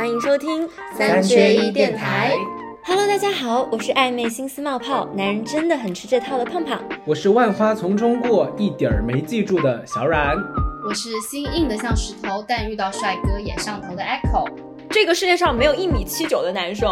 欢迎收听三缺一电台。Hello，大家好，我是暧昧心思冒泡，男人真的很吃这套的胖胖。我是万花丛中过，一点儿没记住的小冉。我是心硬的像石头，但遇到帅哥也上头的 Echo。这个世界上没有一米七九的男生，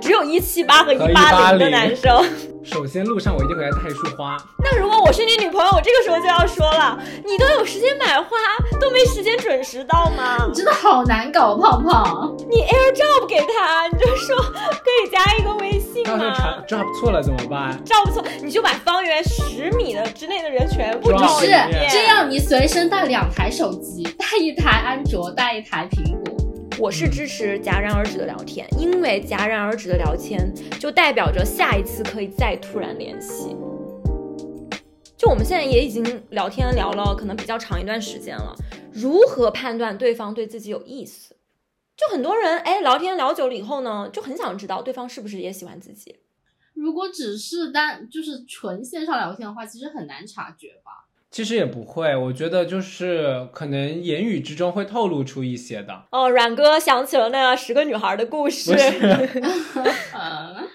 只有一七八和一八零的180男生。首先路上我一定会来带束花，那如果我是你女朋友，我这个时候就要说了，你都有时间买花，都没时间准时到吗你？真的好难搞，胖胖。你 AirDrop 给他，你就说可以加一个微信吗传？drop 错了怎么办？？drop 错，你就把方圆十米的之内的人全部 Drop 照是。这样，你随身带两台手机，带一台安卓，带一台苹果。我是支持戛然而止的聊天，因为戛然而止的聊天就代表着下一次可以再突然联系。就我们现在也已经聊天聊了可能比较长一段时间了，如何判断对方对自己有意思？就很多人哎聊天聊久了以后呢，就很想知道对方是不是也喜欢自己。如果只是单就是纯线上聊天的话，其实很难察觉吧。其实也不会，我觉得就是可能言语之中会透露出一些的，哦，阮哥想起了那十个女孩的故事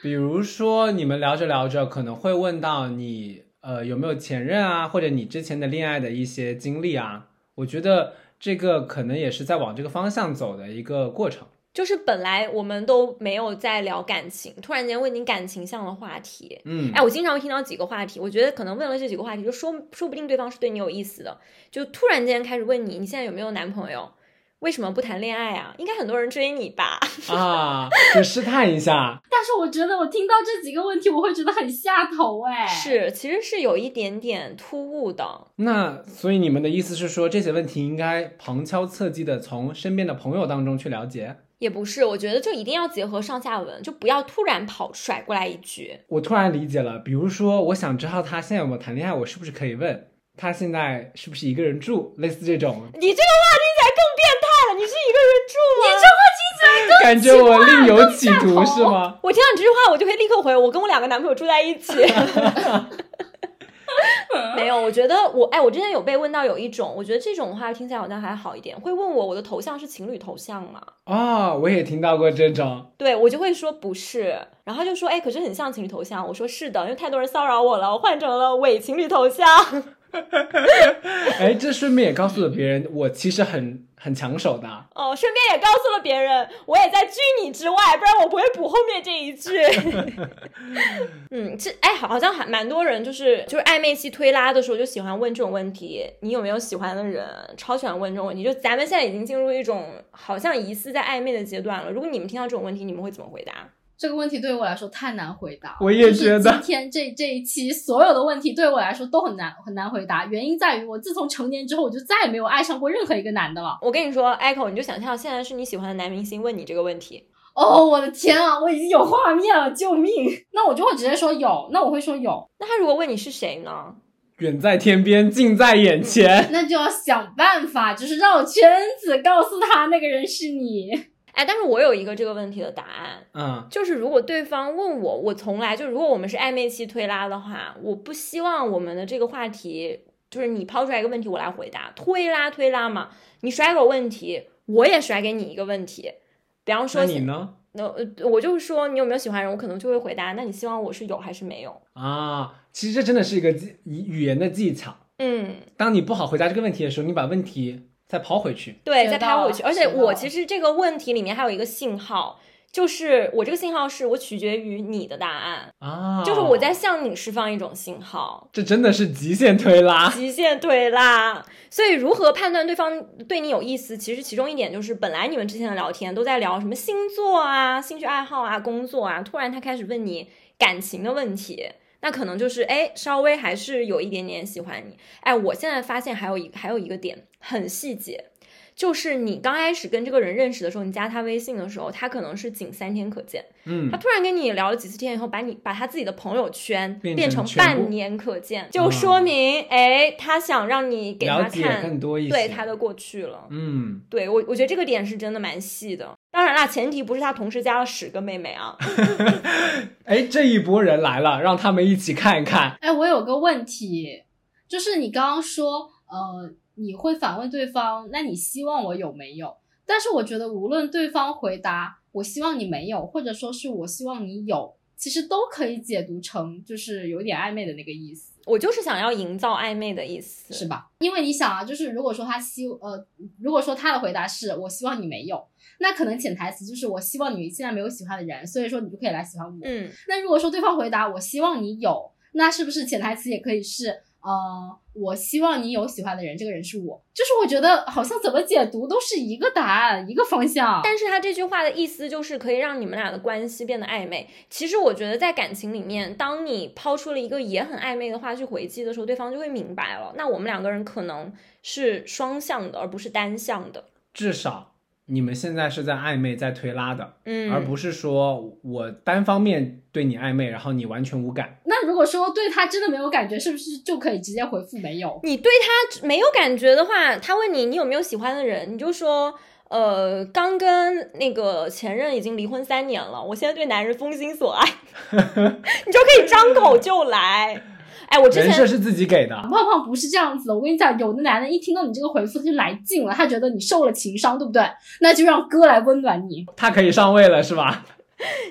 比如说你们聊着聊着，可能会问到你呃有没有前任啊，或者你之前的恋爱的一些经历啊。我觉得这个可能也是在往这个方向走的一个过程。就是本来我们都没有在聊感情，突然间问你感情向的话题，嗯，哎，我经常会听到几个话题，我觉得可能问了这几个话题，就说说不定对方是对你有意思的，就突然间开始问你，你现在有没有男朋友？为什么不谈恋爱啊？应该很多人追你吧？啊，就试探一下。但是我觉得我听到这几个问题，我会觉得很下头哎。，是，其实是有一点点突兀的。那所以你们的意思是说，这些问题应该旁敲侧击的从身边的朋友当中去了解？也不是，我觉得就一定要结合上下文，就不要突然跑甩过来一句。我突然理解了，比如说，我想知道他现在有没有谈恋爱，我是不是可以问他现在是不是一个人住，类似这种，你这个话听起来更变态了，你是一个人住吗？你这话听起来更 感觉我另有企图是吗？我听到你这句话，我就会立刻回，我跟我两个男朋友住在一起。没有，我觉得我哎，我之前有被问到有一种，我觉得这种话听起来好像还好一点，会问我我的头像是情侣头像吗？哦，我也听到过这种，对我就会说不是，然后他就说哎，可是很像情侣头像。我说是的，因为太多人骚扰我了，我换成了伪情侣头像。哎，这顺便也告诉了别人，我其实很很抢手的。哦，顺便也告诉了别人，我也在拒你之外，不然我不会补后面这一句。嗯，这哎，好像还蛮多人就是就是暧昧期推拉的时候就喜欢问这种问题，你有没有喜欢的人？超喜欢问这种问题。就咱们现在已经进入一种好像疑似在暧昧的阶段了。如果你们听到这种问题，你们会怎么回答？这个问题对于我来说太难回答。我也觉得就是今天这这一期所有的问题对我来说都很难很难回答，原因在于我自从成年之后，我就再也没有爱上过任何一个男的了。我跟你说，Echo，你就想象现在是你喜欢的男明星问你这个问题，哦，我的天啊，我已经有画面了，救命！那我就会直接说有，那我会说有，那他如果问你是谁呢？远在天边，近在眼前。那就要想办法，就是绕圈子告诉他那个人是你。哎，但是我有一个这个问题的答案，嗯，就是如果对方问我，我从来就如果我们是暧昧期推拉的话，我不希望我们的这个话题就是你抛出来一个问题我来回答，推拉推拉嘛，你甩给我问题，我也甩给你一个问题，比方说那你呢？那呃我就是说你有没有喜欢人，我可能就会回答，那你希望我是有还是没有？啊，其实这真的是一个技语言的技巧。嗯，当你不好回答这个问题的时候，你把问题再抛回去。对，再抛回去。而且我其实这个问题里面还有一个信号，就是我这个信号是我取决于你的答案，啊，就是我在向你释放一种信号。这真的是极限推拉。极限推拉，所以如何判断对方对你有意思？其实其中一点就是，本来你们之前的聊天都在聊什么星座啊、兴趣爱好啊、工作啊，突然他开始问你感情的问题，那可能就是哎，稍微还是有一点点喜欢你。哎，我现在发现还有一还有一个点很细节，就是你刚开始跟这个人认识的时候，你加他微信的时候，他可能是仅三天可见，嗯他，突然跟你聊了几次天以后，把你把他自己的朋友圈变变成半年可见，就说明哎，他想让你给他了解更看多一些。对他的过去了。嗯，对我，我觉得这个点是真的蛮细的。当然啦，前提不是他同时加了十个妹妹啊。哎，这一波人来了，让他们一起看一看。哎，我有个问题，就是你刚刚说，呃，你会反问对方，那你希望我有没有？但是我觉得，无论对方回答“我希望你没有”，或者说是我希望你有，其实都可以解读成就是有点暧昧的那个意思，我就是想要营造暧昧的意思，是吧？因为你想啊，就是如果说他希呃，如果说他的回答是我希望你没有，那可能潜台词就是我希望你现在没有喜欢的人，所以说你就可以来喜欢我。嗯，那如果说对方回答我希望你有，那是不是潜台词也可以是？呃，我希望你有喜欢的人，这个人是我。就是我觉得好像怎么解读都是一个答案，一个方向。但是他这句话的意思就是可以让你们俩的关系变得暧昧。其实我觉得在感情里面，当你抛出了一个也很暧昧的话去回击的时候，对方就会明白了。那我们两个人可能是双向的，而不是单向的。至少。你们现在是在暧昧，在推拉的，嗯，而不是说我单方面对你暧昧，然后你完全无感。那如果说对他真的没有感觉，是不是就可以直接回复没有？你对他没有感觉的话，他问你你有没有喜欢的人，你就说，呃，刚跟那个前任已经离婚三年了，我现在对男人封心所爱，你就可以张口就来。哎，我之前人设是自己给的。胖胖不是这样子的，我跟你讲，有的男的一听到你这个回复，他就来劲了，他觉得你受了情伤，对不对？那就让哥来温暖你。他可以上位了，是吧？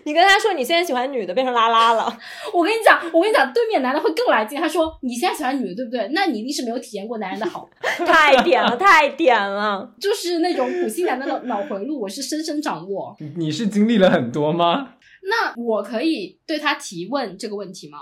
你跟他说你现在喜欢女的，变成拉拉了。我跟你讲，我跟你讲，对面男的会更来劲。他说你现在喜欢女的，对不对？那你一定是没有体验过男人的好。太点了，太点了，就是那种普信男的脑脑回路，我是深深掌握。你是经历了很多吗？那我可以对他提问这个问题吗？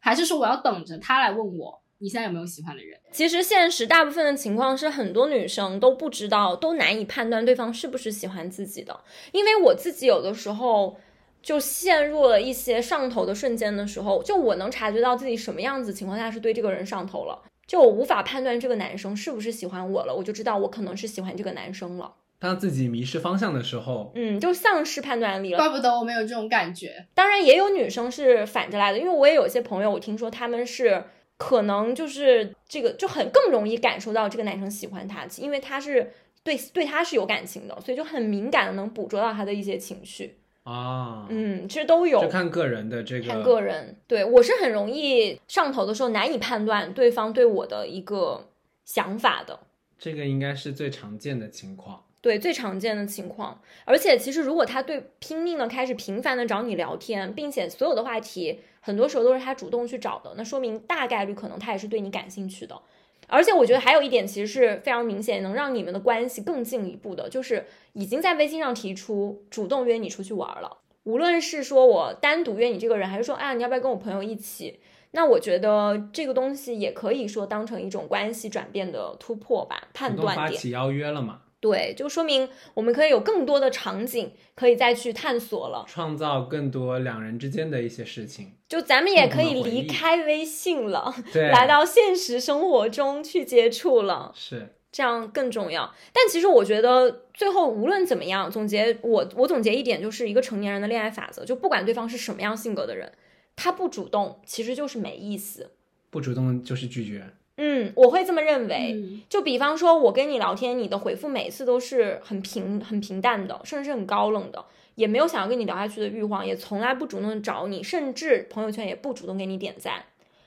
还是说我要等着他来问我，你现在有没有喜欢的人？其实现实大部分的情况是，很多女生都不知道，都难以判断对方是不是喜欢自己的。因为我自己有的时候就陷入了一些上头的瞬间的时候，就我能察觉到自己什么样子情况下是对这个人上头了，就我无法判断这个男生是不是喜欢我了，我就知道我可能是喜欢这个男生了。当自己迷失方向的时候，嗯，就丧失判断力了。怪不得我没有这种感觉。当然，也有女生是反着来的，因为我也有些朋友，我听说他们是可能就是这个就很更容易感受到这个男生喜欢她，因为他是对对他是有感情的，所以就很敏感的能捕捉到他的一些情绪啊。嗯，其实都有，就看个人的这个。看个人，对我是很容易上头的时候难以判断对方对我的一个想法的。这个应该是最常见的情况。对最常见的情况，而且其实如果他对拼命的开始频繁的找你聊天，并且所有的话题很多时候都是他主动去找的，那说明大概率可能他也是对你感兴趣的。而且我觉得还有一点其实是非常明显，能让你们的关系更进一步的，就是已经在微信上提出主动约你出去玩了。无论是说我单独约你这个人，还是说啊你要不要跟我朋友一起，那我觉得这个东西也可以说当成一种关系转变的突破吧，判断点。发起邀约了嘛？对，就说明我们可以有更多的场景可以再去探索了，创造更多两人之间的一些事情。就咱们也可以离开微信了，对，来到现实生活中去接触了，是这样更重要。但其实我觉得最后无论怎么样，总结我我总结一点，就是一个成年人的恋爱法则，就不管对方是什么样性格的人，他不主动其实就是没意思，不主动就是拒绝。嗯，我会这么认为。就比方说，我跟你聊天，你的回复每次都是很平、很平淡的，甚至是很高冷的，也没有想要跟你聊下去的欲望，也从来不主动找你，甚至朋友圈也不主动给你点赞。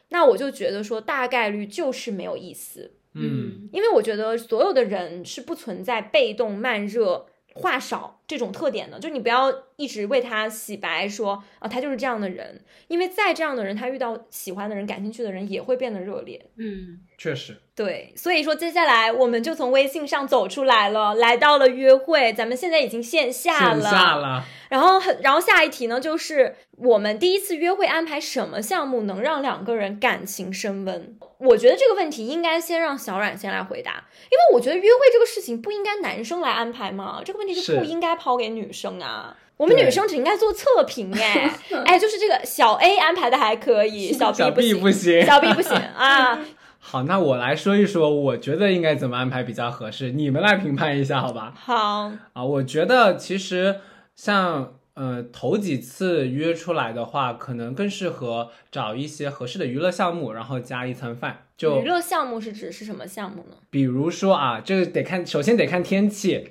那我就觉得说，大概率就是没有意思。嗯，因为我觉得所有的人是不存在被动、慢热、话少这种特点呢，就你不要一直为他洗白，说啊他就是这样的人，因为再这样的人，他遇到喜欢的人、感兴趣的人，也会变得热烈。嗯。确实，对，所以说接下来我们就从微信上走出来了，来到了约会。咱们现在已经线下了，线下了。然后，然后下一题呢，就是我们第一次约会安排什么项目能让两个人感情升温？我觉得这个问题应该先让小冉先来回答，因为我觉得约会这个事情不应该男生来安排嘛？这个问题就不应该抛给女生啊。我们女生只应该做测评，哎，哎，就是这个小 A 安排的还可以，小 B 不行，小 B 不行啊。好，那我来说一说，我觉得应该怎么安排比较合适，你们来评判一下，好吧？好啊，我觉得其实像呃头几次约出来的话，可能更适合找一些合适的娱乐项目，然后加一餐饭。就娱乐项目是指是什么项目呢？比如说啊，这个得看，首先得看天气。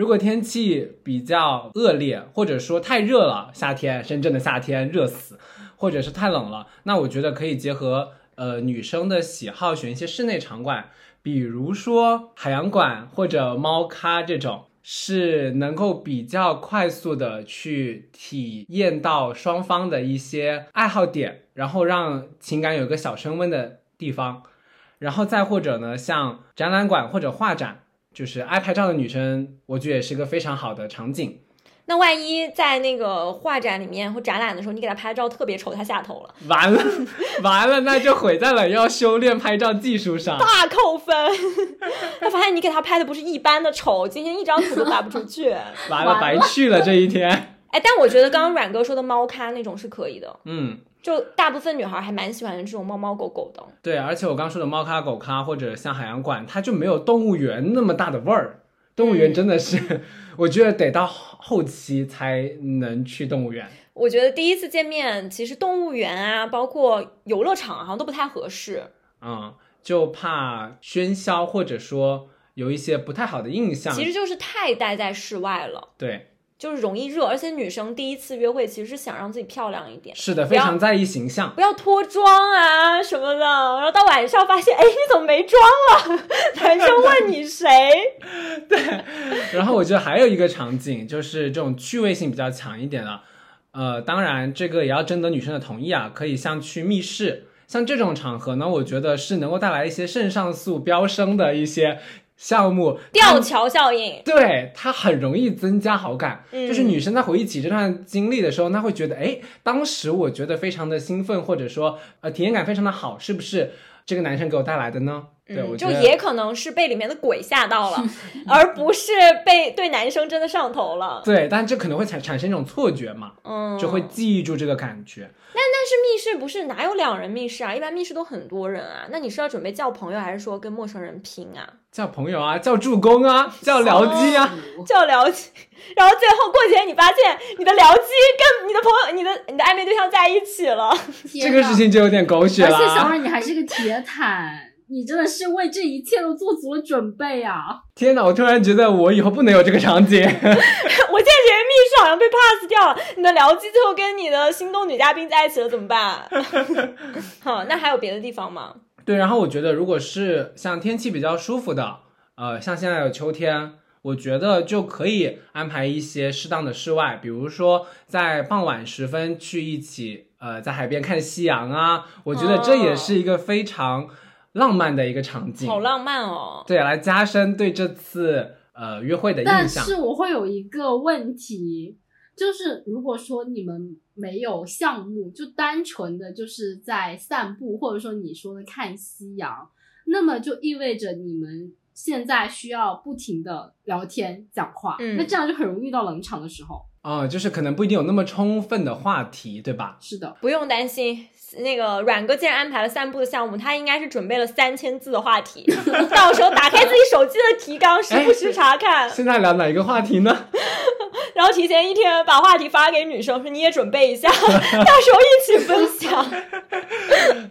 如果天气比较恶劣，或者说太热了，夏天深圳的夏天热死，或者是太冷了，那我觉得可以结合。呃，女生的喜好选一些室内场馆，比如说海洋馆或者猫咖这种。是能够比较快速的去体验到双方的一些爱好点，然后让情感有个小升温的地方。然后再或者呢，像展览馆或者画展，就是爱拍照的女生，我觉得也是一个非常好的场景。那万一在那个画展里面或展览的时候，你给他拍照特别丑，他下头了，完了，完了，那就毁在了要修炼拍照技术上。大扣分。他发现你给他拍的不是一般的丑，今天一张图都发不出去。完了，白去了这一天。哎，但我觉得刚刚阮哥说的猫咖那种是可以的，嗯，就大部分女孩还蛮喜欢这种猫猫狗狗的。对，而且我刚说的猫咖、狗咖或者像海洋馆，它就没有动物园那么大的味儿。动物园真的是，我觉得得到后期才能去动物园。我觉得第一次见面，其实动物园啊，包括游乐场好像都不太合适。嗯，就怕喧嚣，或者说有一些不太好的印象。其实就是太待在室外了。对。就是容易热，而且女生第一次约会其实是想让自己漂亮一点，是的，非常在意形象，不要脱妆啊什么的，然后到晚上发现，哎，你怎么没妆了？男生问你谁？对，然后我觉得还有一个场景就是这种趣味性比较强一点的，呃，当然这个也要征得女生的同意啊，可以像去密室，像这种场合呢，我觉得是能够带来一些肾上素飙升的一些。项目吊桥效应，对它很容易增加好感。就是女生在回忆起这段经历的时候，她会觉得，哎，当时我觉得非常的兴奋，或者说，呃，体验感非常的好，是不是这个男生给我带来的呢？对，我就也可能是被里面的鬼吓到了，而不是被对男生真的上头了。对，但这可能会产产生一种错觉嘛，嗯，就会记忆住这个感觉。那但是密室不是哪有两人密室啊？一般密室都很多人啊。那你是要准备叫朋友，还是说跟陌生人拼啊？叫朋友啊，叫助攻啊，叫僚机啊，叫僚机。然后最后过几天，你发现你的僚机跟你的朋友、你的你的暧昧对象在一起了，这个事情就有点狗血了。而且小二，你还是个铁坦。你真的是为这一切都做足了准备啊！天哪，我突然觉得我以后不能有这个场景。我现在觉得密室好像被 pass 掉了。你的僚机最后跟你的心动女嘉宾在一起了，怎么办？好，那还有别的地方吗？对，然后我觉得如果是像天气比较舒服的，呃，像现在有秋天，我觉得就可以安排一些适当的室外，比如说在傍晚时分去一起，呃，在海边看夕阳啊。我觉得这也是一个非常。浪漫的一个场景，好浪漫哦！对，来加深对这次呃约会的印象。但是我会有一个问题，就是如果说你们没有项目，就单纯的就是在散步，或者说你说的看夕阳，那么就意味着你们现在需要不停的聊天讲话，那这样就很容易遇到冷场的时候。哦，就是可能不一定有那么充分的话题，对吧？是的，不用担心。那个阮哥既然安排了散步的项目，他应该是准备了三千字的话题，到时候打开自己手机的提纲，时不时查看。现在聊哪一个话题呢？然后提前一天把话题发给女生，说你也准备一下，到时候一起分享。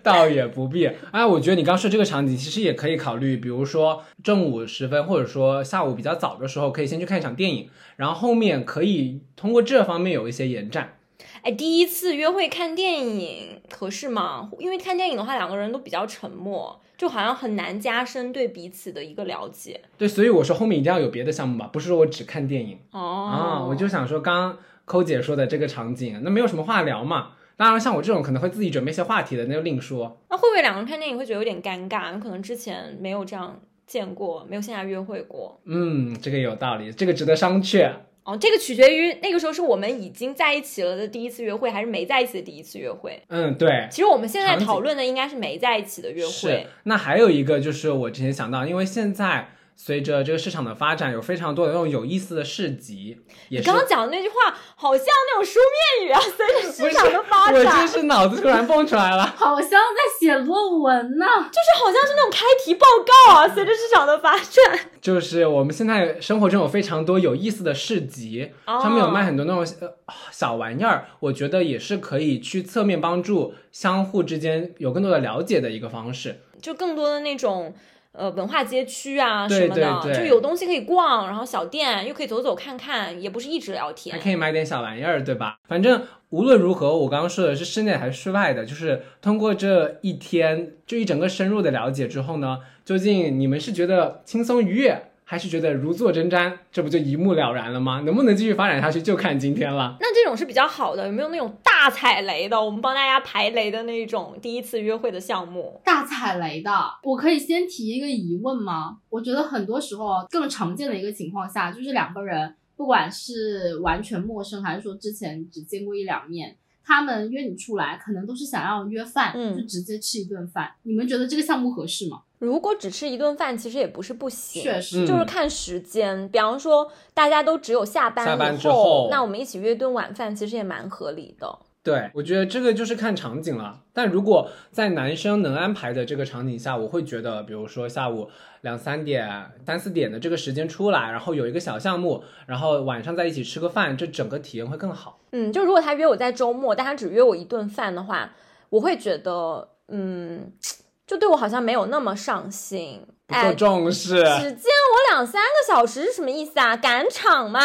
倒也不必。哎，我觉得你刚说这个场景其实也可以考虑，比如说正午时分，或者说下午比较早的时候，可以先去看一场电影，然后后面可以通过这方面有一些延展。哎，第一次约会看电影合适吗？因为看电影的话，两个人都比较沉默，就好像很难加深对彼此的一个了解。对，所以我说后面一定要有别的项目吧，不是说我只看电影。哦啊，我就想说，刚抠姐说的这个场景，那没有什么话聊嘛。当然，像我这种可能会自己准备一些话题的，那就另说。那会不会两个人看电影会觉得有点尴尬？有可能之前没有这样见过，没有线下约会过。嗯，这个有道理，这个值得商榷。哦，这个取决于那个时候是我们已经在一起了的第一次约会，还是没在一起的第一次约会？嗯，对。其实我们现在讨论的应该是没在一起的约会。那还有一个就是我之前想到，因为现在。随着这个市场的发展，有非常多的那种有意思的市集。你刚刚讲的那句话好像那种书面语啊！随着市场的发展，我就是脑子突然蹦出来了，好像在写论文呢，就是好像是那种开题报告啊。随着市场的发展，就是我们现在生活中有非常多有意思的市集，上面有卖很多那种呃小玩意儿，我觉得也是可以去侧面帮助相互之间有更多的了解的一个方式，就更多的那种。呃，文化街区啊什么的，就有东西可以逛，然后小店又可以走走看看，也不是一直聊天，还可以买点小玩意儿，对吧？反正无论如何，我刚刚说的是室内还是室外的，就是通过这一天就一整个深入的了解之后呢，究竟你们是觉得轻松愉悦？还是觉得如坐针毡，这不就一目了然了吗？能不能继续发展下去，就看今天了。那这种是比较好的，有没有那种大踩雷的？我们帮大家排雷的那种第一次约会的项目？大踩雷的，我可以先提一个疑问吗？我觉得很多时候更常见的一个情况下，就是两个人不管是完全陌生，还是说之前只见过一两面。他们约你出来，可能都是想要约饭，嗯就直接吃一顿饭。你们觉得这个项目合适吗？如果只吃一顿饭，其实也不是不行，确实，嗯就是看时间。比方说，大家都只有下班下班之后那我们一起约顿晚饭，其实也蛮合理的。对，我觉得这个就是看场景了。但如果在男生能安排的这个场景下，我会觉得，比如说下午两三点、三四点的这个时间出来，然后有一个小项目，然后晚上在一起吃个饭，这整个体验会更好。嗯，就如果他约我在周末，但他只约我一顿饭的话，我会觉得，嗯，就对我好像没有那么上心。不够哎，重视，只见我两三个小时是什么意思啊？赶场吗？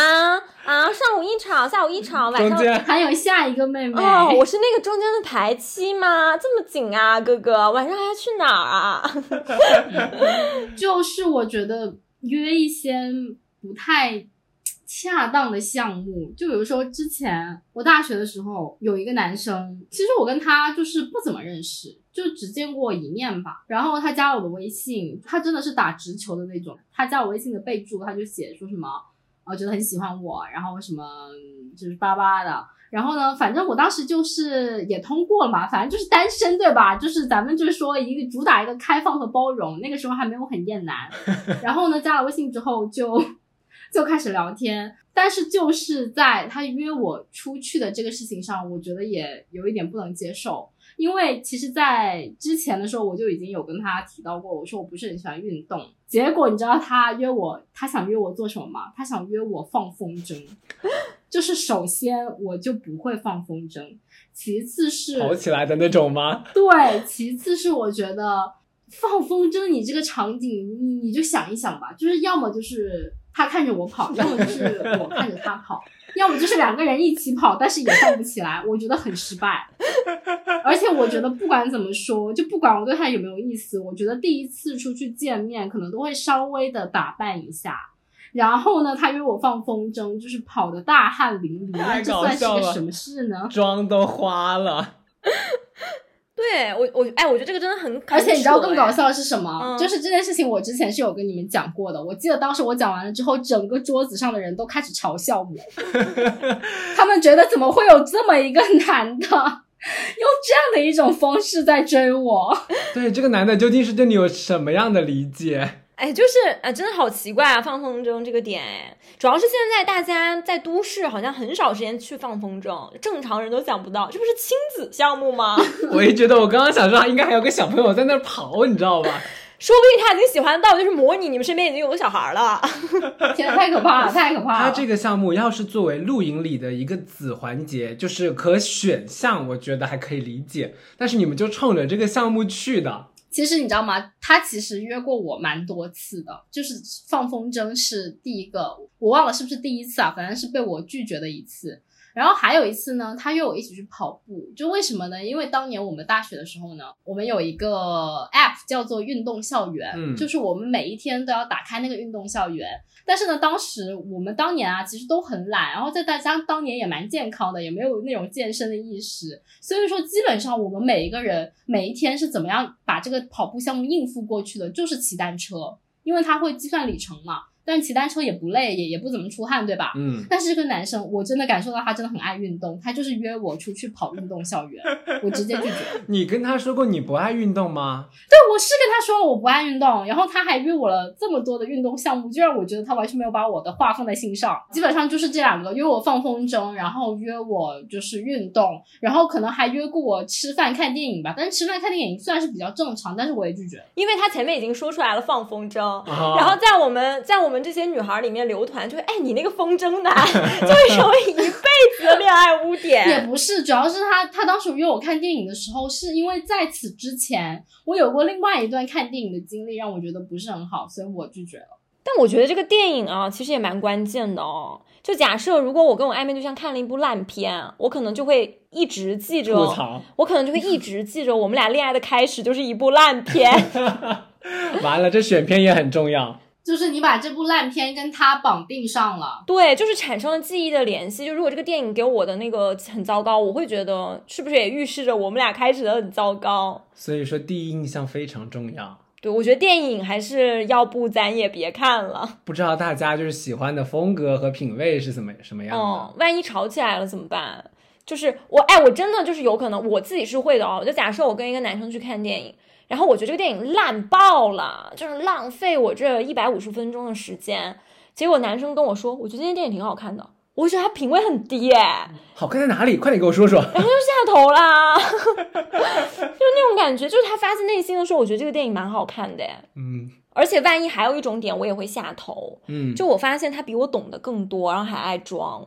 啊，上午一场，下午一场，晚上还有下一个妹妹哦，我是那个中间的排期吗？这么紧啊，哥哥，晚上还要去哪儿啊？就是我觉得约一些不太恰当的项目，就比如说之前我大学的时候有一个男生，其实我跟他就是不怎么认识，就只见过一面吧。然后他加了我的微信，他真的是打直球的那种。他加我微信的备注，他就写说什么，呃，觉得很喜欢我，然后什么就是巴巴的。然后呢，反正我当时就是也通过了嘛，反正就是单身对吧？就是咱们就是说一个主打一个开放和包容，那个时候还没有很厌男。然后呢，加了微信之后就就开始聊天，但是就是在他约我出去的这个事情上，我觉得也有一点不能接受。因为其实，在之前的时候，我就已经有跟他提到过，我说我不是很喜欢运动。结果你知道他约我，他想约我做什么吗？他想约我放风筝。就是首先我就不会放风筝，其次是跑起来的那种吗？对，其次是我觉得放风筝，你这个场景，你你就想一想吧，就是要么就是他看着我跑，要么就是 我看着他跑，要么就是两个人一起跑，但是也放不起来，我觉得很失败。而且我觉得不管怎么说，就不管我对他有没有意思，我觉得第一次出去见面，可能都会稍微的打扮一下。然后呢，他约我放风筝，就是跑的大汗淋漓，那这算是个什么事呢？妆都花了，对我，我哎，我觉得这个真的很，而且你知道更搞笑的是什么？嗯就是这件事情，我之前是有跟你们讲过的。我记得当时我讲完了之后，整个桌子上的人都开始嘲笑我，他们觉得怎么会有这么一个男的，用这样的一种方式在追我？对这个男的究竟是对你有什么样的理解？哎，就是啊，真的好奇怪啊，放风筝这个点，哎，主要是现在大家在都市好像很少时间去放风筝，正常人都想不到，这不是亲子项目吗？我也觉得，我刚刚想说，应该还有个小朋友在那儿跑，你知道吧？说不定他已经喜欢到就是模拟你们身边已经有个小孩了。天呐，太可怕了，太可怕了！它这个项目要是作为露营里的一个子环节，就是可选项，我觉得还可以理解。但是你们就冲着这个项目去的，其实你知道吗？他其实约过我蛮多次的，就是放风筝是第一个，我忘了是不是第一次啊，反正是被我拒绝的一次。然后还有一次呢，他约我一起去跑步，就为什么呢？因为当年我们大学的时候呢，我们有一个 app 叫做运动校园，嗯就是我们每一天都要打开那个运动校园。但是呢，当时我们当年啊，其实都很懒，然后在大家当年也蛮健康的，也没有那种健身的意识，所以说基本上我们每一个人每一天是怎么样把这个跑步项目应付过去的，就是骑单车，因为它会计算里程嘛。但骑单车也不累，也也不怎么出汗，对吧？嗯，但是这个男生，我真的感受到他真的很爱运动，他就是约我出去跑运动校园，我直接拒绝。你跟他说过你不爱运动吗？对，我是跟他说了我不爱运动，然后他还约我了这么多的运动项目，就让我觉得他完全没有把我的话放在心上。基本上就是这两个，约我放风筝，然后约我就是运动，然后可能还约过我吃饭看电影吧。但是吃饭看电影虽然是比较正常，但是我也拒绝。因为他前面已经说出来了放风筝，啊然后在我们在我们这些女孩里面流传，就是哎，你那个风筝男 就会成为一辈子的恋爱污点也。不是，主要是他他当时约我看电影的时候，是因为在此之前我有过另外一段看电影的经历，让我觉得不是很好，所以我拒绝了。但我觉得这个电影啊，其实也蛮关键的哦。就假设如果我跟我暧昧对象看了一部烂片，我可能就会一直记着，我可能就会一直记着我们俩恋爱的开始就是一部烂片。完了，这选片也很重要。就是你把这部烂片跟他绑定上了。对，就是产生了记忆的联系。就如果这个电影给我的那个很糟糕，我会觉得是不是也预示着我们俩开始的很糟糕？所以说第一印象非常重要。对，我觉得电影还是要不咱也别看了。不知道大家就是喜欢的风格和品味是怎么什么样的？哦，万一吵起来了怎么办？就是我，哎，我真的就是有可能我自己是会的哦。就假设我跟一个男生去看电影。然后我觉得这个电影烂爆了，就是浪费我这一百五十分钟的时间。结果男生跟我说，我觉得今天电影挺好看的。我觉得他品味很低，哎，好看在哪里？快点给我说说。然后就下头啦，就那种感觉，就是他发自内心的说，我觉得这个电影蛮好看的，嗯。而且万一还有一种点，我也会下头，嗯，就我发现他比我懂得更多，然后还爱装，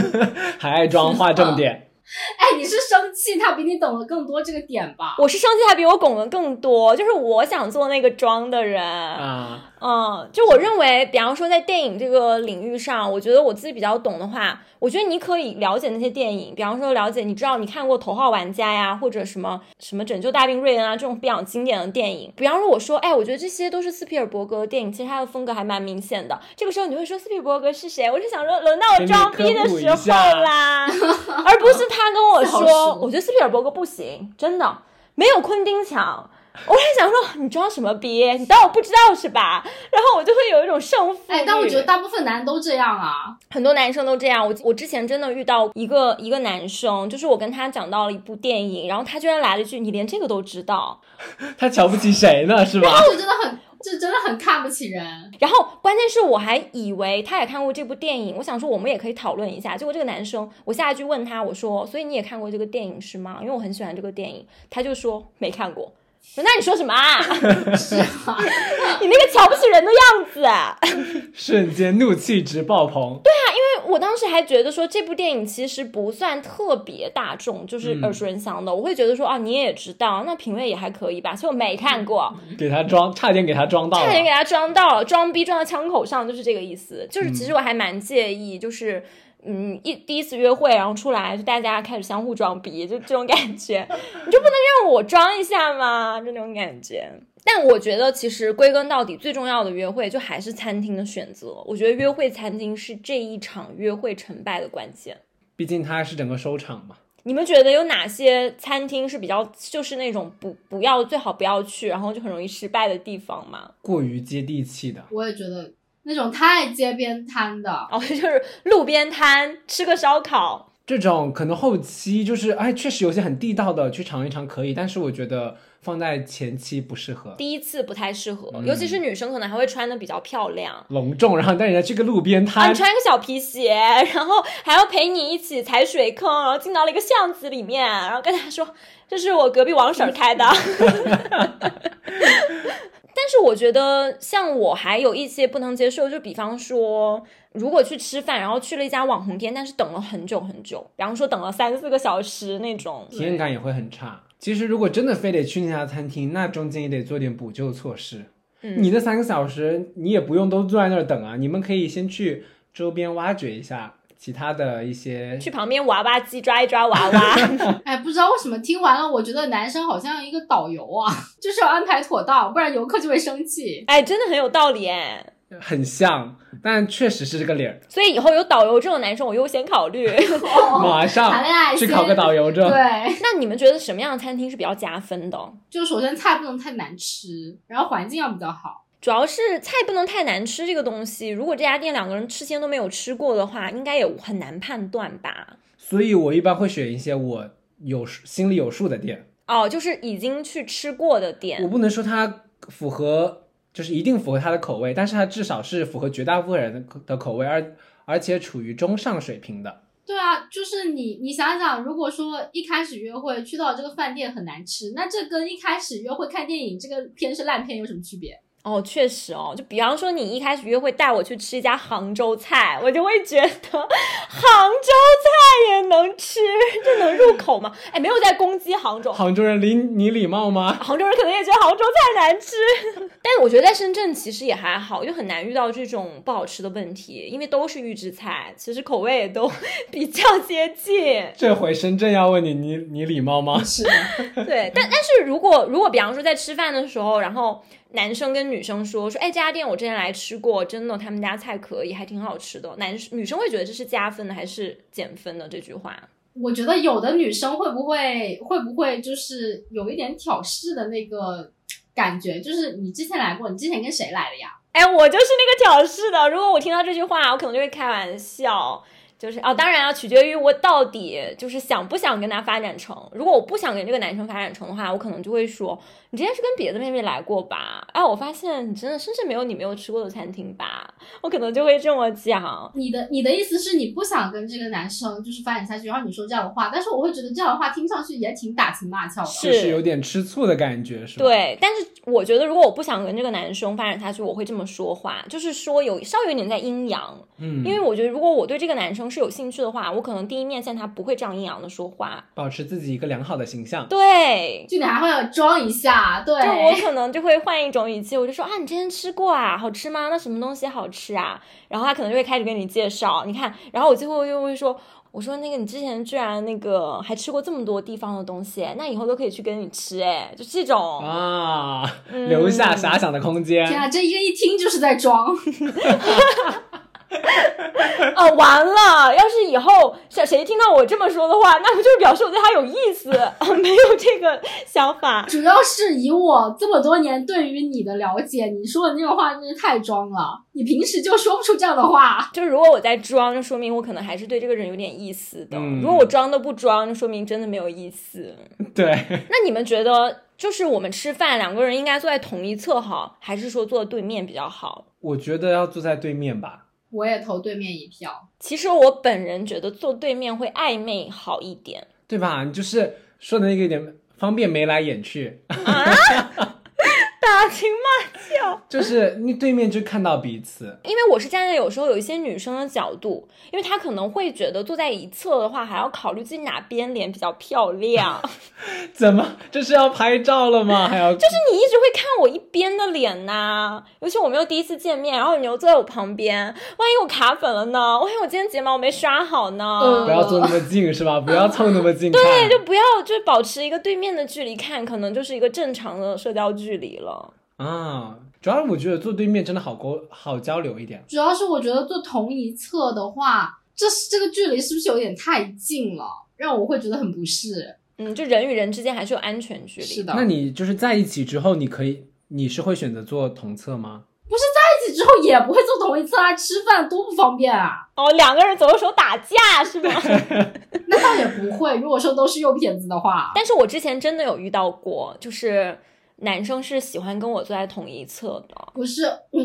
还爱装，画重点。哎，你是生气他比你懂得更多这个点吧？我是生气他比我懂得更多，就是我想做那个装的人啊。嗯，就我认为，比方说在电影这个领域上，我觉得我自己比较懂的话，我觉得你可以了解那些电影，比方说了解，你知道你看过《头号玩家》呀，或者什么什么《拯救大兵瑞恩》啊这种比较经典的电影。比方说我说，哎，我觉得这些都是斯皮尔伯格的电影，其实他的风格还蛮明显的。这个时候你会说斯皮尔伯格是谁？我是想说，轮到我装逼的时候啦，而不是他跟我说，我觉得斯皮尔伯格不行，真的没有昆汀强。我还想说，你装什么逼？你当我不知道是吧？然后我就会有一种胜负哎，但我觉得大部分男人都这样啊，很多男生都这样。我我之前真的遇到一个一个男生，就是我跟他讲到了一部电影，然后他居然来了一句：“你连这个都知道？”他瞧不起谁呢？是吧？然后我真的很，就真的很看不起人。然后关键是我还以为他也看过这部电影，我想说我们也可以讨论一下。结果这个男生，我下一句问他，我说：“所以你也看过这个电影是吗？”因为我很喜欢这个电影，他就说没看过。那你说什么啊？是啊，你那个瞧不起人的样子，瞬间怒气值爆棚。对啊，因为我当时还觉得说这部电影其实不算特别大众，就是耳熟能详的。我会觉得说啊，你也知道，那品味也还可以吧。其实我没看过，给他装，差点给他装到，差点给他装到了，装逼装到枪口上，就是这个意思。就是其实我还蛮介意，就是。嗯，一第一次约会，然后出来就大家开始相互装逼，就这种感觉，你就不能让我装一下吗？就那种感觉。但我觉得其实归根到底，最重要的约会就还是餐厅的选择。我觉得约会餐厅是这一场约会成败的关键，毕竟它是整个收场嘛。你们觉得有哪些餐厅是比较就是那种不不要最好不要去，然后就很容易失败的地方吗？过于接地气的，我也觉得。那种太街边摊的。哦，就是路边摊吃个烧烤，这种可能后期就是哎，确实有些很地道的去尝一尝可以，但是我觉得放在前期不适合，第一次不太适合，尤其是女生可能还会穿的比较漂亮、隆重，然后带人家去个路边摊，穿个小皮鞋，然后还要陪你一起踩水坑，然后进到了一个巷子里面，然后跟他说这是我隔壁王婶开的。但是我觉得，像我还有一些不能接受，就比方说，如果去吃饭，然后去了一家网红店，但是等了很久很久，比方说等了三四个小时那种，体验感也会很差。其实如果真的非得去那家餐厅，那中间也得做点补救措施。嗯，你那三个小时，你也不用都坐在那儿等啊，你们可以先去周边挖掘一下。其他的一些，去旁边娃娃机抓一抓娃娃。哎，不知道为什么听完了，我觉得男生好像一个导游啊，就是要安排妥当，不然游客就会生气。哎，真的很有道理哎。很像，但确实是这个理儿。所以以后有导游这种男生，我优先考虑。马上谈恋爱去考个导游证。对。那你们觉得什么样的餐厅是比较加分的？就首先菜不能太难吃，然后环境要比较好。主要是菜不能太难吃，这个东西，如果这家店两个人吃先都没有吃过的话，应该也很难判断吧。所以我一般会选一些我有心里有数的店。哦，就是已经去吃过的店。我不能说它符合，就是一定符合他的口味，但是它至少是符合绝大部分人的的口味，而而且处于中上水平的。对啊，就是你你想想，如果说一开始约会去到这个饭店很难吃，那这跟一开始约会看电影这个片是烂片有什么区别？哦，确实哦，就比方说你一开始约会带我去吃一家杭州菜，我就会觉得杭州菜也能吃，这能入口吗？哎，没有在攻击杭州，杭州人理你礼貌吗？杭州人可能也觉得杭州菜难吃，但是我觉得在深圳其实也还好，就很难遇到这种不好吃的问题，因为都是预制菜，其实口味也都 比较接近。这回深圳要问你，你你礼貌吗？是，对，但但是如果如果比方说在吃饭的时候，然后。男生跟女生说说，哎，这家店我之前来吃过，真的他们家菜可以，还挺好吃的。男女生会觉得这是加分的还是减分的？这句话，我觉得有的女生会不会会不会就是有一点挑事的那个感觉？就是你之前来过，你之前跟谁来的呀？哎，我就是那个挑事的。如果我听到这句话，我可能就会开玩笑。就是哦，当然要取决于我到底就是想不想跟他发展成。如果我不想跟这个男生发展成的话，我可能就会说，你之前是跟别的妹妹来过吧？哎，我发现你真的甚至没有你没有吃过的餐厅吧？我可能就会这么讲。你的你的意思是你不想跟这个男生就是发展下去，然后你说这样的话，但是我会觉得这样的话听上去也挺打情骂俏的，是有点吃醋的感觉，是吧？对，但是我觉得如果我不想跟这个男生发展下去，我会这么说话，就是说有稍微有点在阴阳，嗯，因为我觉得如果我对这个男生是有兴趣的话，我可能第一面见他不会这样阴阳的说话，保持自己一个良好的形象。对，就你还会要装一下，对，就我可能就会换一种语气，我就说啊，你之前吃过啊，好吃吗？那什么东西好吃啊？然后他可能就会开始跟你介绍，你看，然后我最后又会说，我说那个你之前居然那个还吃过这么多地方的东西，那以后都可以去跟你吃，哎，就这种啊，留下遐想的空间。天啊，这一个一听就是在装。哦，完了！要是以后谁谁听到我这么说的话，那不就是表示我对他有意思？没有这个想法。主要是以我这么多年对于你的了解，你说的那个话真是太装了。你平时就说不出这样的话。就是如果我在装，就说明我可能还是对这个人有点意思的。如果我装都不装，就说明真的没有意思。对。那你们觉得，就是我们吃饭两个人应该坐在同一侧好，还是说坐对面比较好？我觉得要坐在对面吧。我也投对面一票。其实我本人觉得坐对面会暧昧好一点，对吧？你就是说的那个点方便眉来眼去。打情骂俏，就是你对面就看到彼此。因为我是站在有时候有一些女生的角度，因为她可能会觉得坐在一侧的话，还要考虑自己哪边脸比较漂亮。怎么这是要拍照了吗？还要就是你一直会看我一边的脸呐，尤其我们又第一次见面，然后你又坐在我旁边，万一我卡粉了呢？万一我今天睫毛没刷好呢？不要坐那么近是吧？不要凑那么近。对，就不要就保持一个对面的距离看，可能就是一个正常的社交距离了。啊，主要是我觉得坐对面真的好沟好交流一点。主要是我觉得坐同一侧的话，这是这个距离是不是有点太近了，让我会觉得很不适。嗯，就人与人之间还是有安全距离。是的。那你就是在一起之后，你可以，你是会选择坐同侧吗？不是在一起之后也不会坐同一侧啊，吃饭多不方便啊。哦，两个人走的时候打架是吗？那倒也不会，如果说都是右撇子的话。但是我之前真的有遇到过，就是。男生是喜欢跟我坐在同一侧的，不是？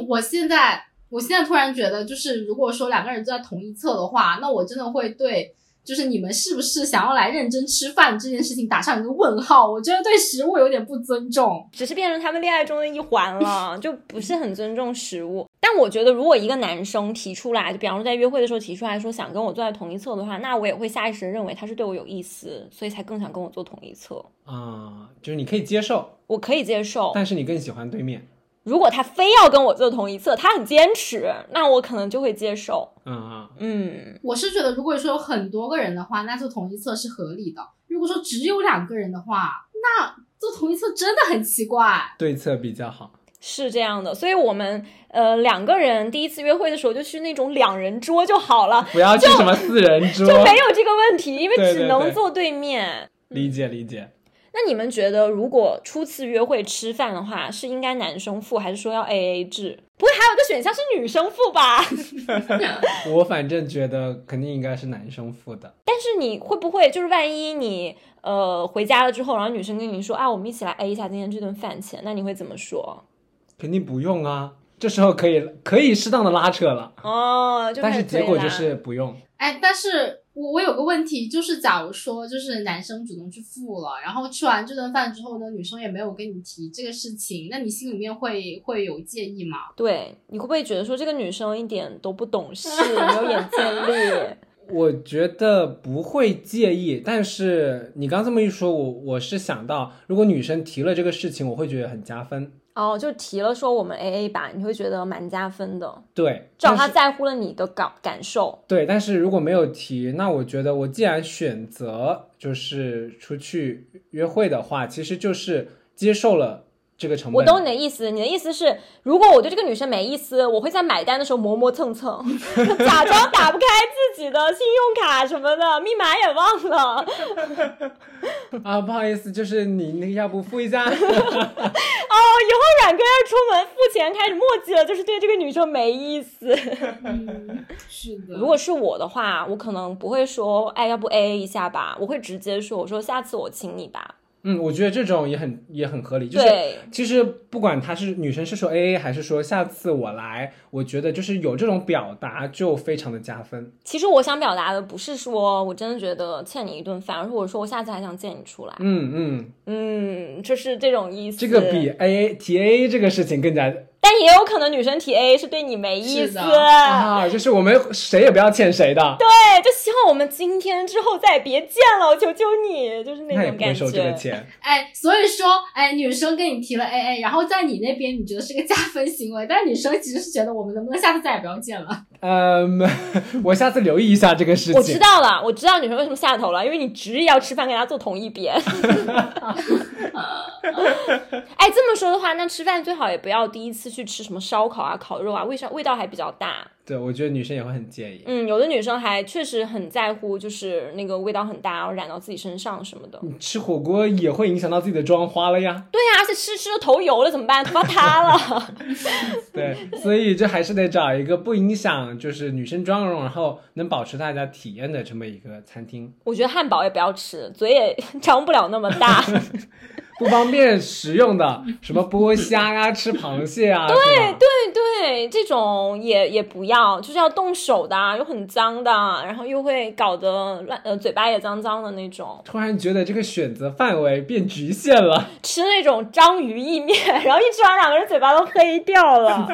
我现在，我现在突然觉得，就是如果说两个人坐在同一侧的话，那我真的会对，就是你们是不是想要来认真吃饭这件事情打上一个问号。我觉得对食物有点不尊重，只是变成他们恋爱中的一环了，就不是很尊重食物。但我觉得，如果一个男生提出来，就比方说在约会的时候提出来说想跟我坐在同一侧的话，那我也会下意识的认为他是对我有意思，所以才更想跟我坐同一侧。啊，就是你可以接受。我可以接受，但是你更喜欢对面。如果他非要跟我坐同一侧，他很坚持，那我可能就会接受。嗯嗯嗯，我是觉得，如果说有很多个人的话，那坐同一侧是合理的。如果说只有两个人的话，那坐同一侧真的很奇怪。对侧比较好，是这样的。所以我们呃两个人第一次约会的时候，就去那种两人桌就好了，不要去什么四人桌，就没有这个问题，因为只能坐对面。理解理解。那你们觉得，如果初次约会吃饭的话，是应该男生付，还是说要 A A 制？不会还有个选项是女生付吧？我反正觉得肯定应该是男生付的。但是你会不会就是万一你呃回家了之后，然后女生跟你说啊，我们一起来 A 一下今天这顿饭钱，那你会怎么说？肯定不用啊，这时候可以可以适当的拉扯了。哦，但是结果就是不用。哎，但是。我我有个问题，就是假如说，就是男生主动去付了，然后吃完这顿饭之后呢，女生也没有跟你提这个事情，那你心里面会会有介意吗？对，你会不会觉得说这个女生一点都不懂事，没有眼见力？我觉得不会介意，但是你刚这么一说，我我是想到，如果女生提了这个事情，我会觉得很加分。哦，就提了说我们 A A 吧，你会觉得蛮加分的。对，至少他在乎了你的感感受。对，但是如果没有提，那我觉得我既然选择就是出去约会的话，其实就是接受了这个成本。我懂你的意思，你的意思是，如果我对这个女生没意思，我会在买单的时候磨磨蹭蹭，假装打不开自己的信用卡什么的，密码也忘了。啊，不好意思，就是你那个要不付一下？哦，以后软哥要出门付钱开始墨迹了，就是对这个女生没意思。嗯，是的。如果是我的话，我可能不会说，哎，要不 A A 一下吧，我会直接说，我说下次我请你吧。嗯，我觉得这种也很也很合理。就是对，其实不管他是女生是说 A A 还是说下次我来，我觉得就是有这种表达就非常的加分。其实我想表达的不是说我真的觉得欠你一顿饭，而是我说我下次还想见你出来。嗯嗯，嗯，就是这种意思。这个比 A A 提 A A 这个事情更加但也有可能女生提 AA 是对你没意思，啊，就是我们谁也不要欠谁的。对，就希望我们今天之后再也别见了，我求求你，就是那种感不会收这个觉。钱。哎，所以说，哎，女生跟你提了 AA，然后在你那边你觉得是个加分行为，但女生其实是觉得我们能不能下次再也不要见了？嗯，我下次留意一下这个事情。我知道了，我知道女生为什么下头了，因为你执意要吃饭跟她坐同一边。哎，这么说的话，那吃饭最好也不要第一次去吃什么烧烤啊、烤肉啊，味上味道还比较大。对，我觉得女生也会很介意。嗯，有的女生还确实很在乎，就是那个味道很大，然后染到自己身上什么的。你吃火锅也会影响到自己的妆花了呀。对呀、而且吃吃的头油了怎么办？头发塌了。对，所以这还是得找一个不影响就是女生妆容，然后能保持大家体验的这么一个餐厅，我觉得汉堡也不要吃，嘴也 张不了那么大。不方便食用的，什么剥虾呀、吃螃蟹啊，对对对，这种也也不要，就是要动手的，又很脏的，然后又会搞得乱，呃，嘴巴也脏脏的那种。突然觉得这个选择范围变局限了。吃那种章鱼意面，然后一吃完两个人嘴巴都黑掉了。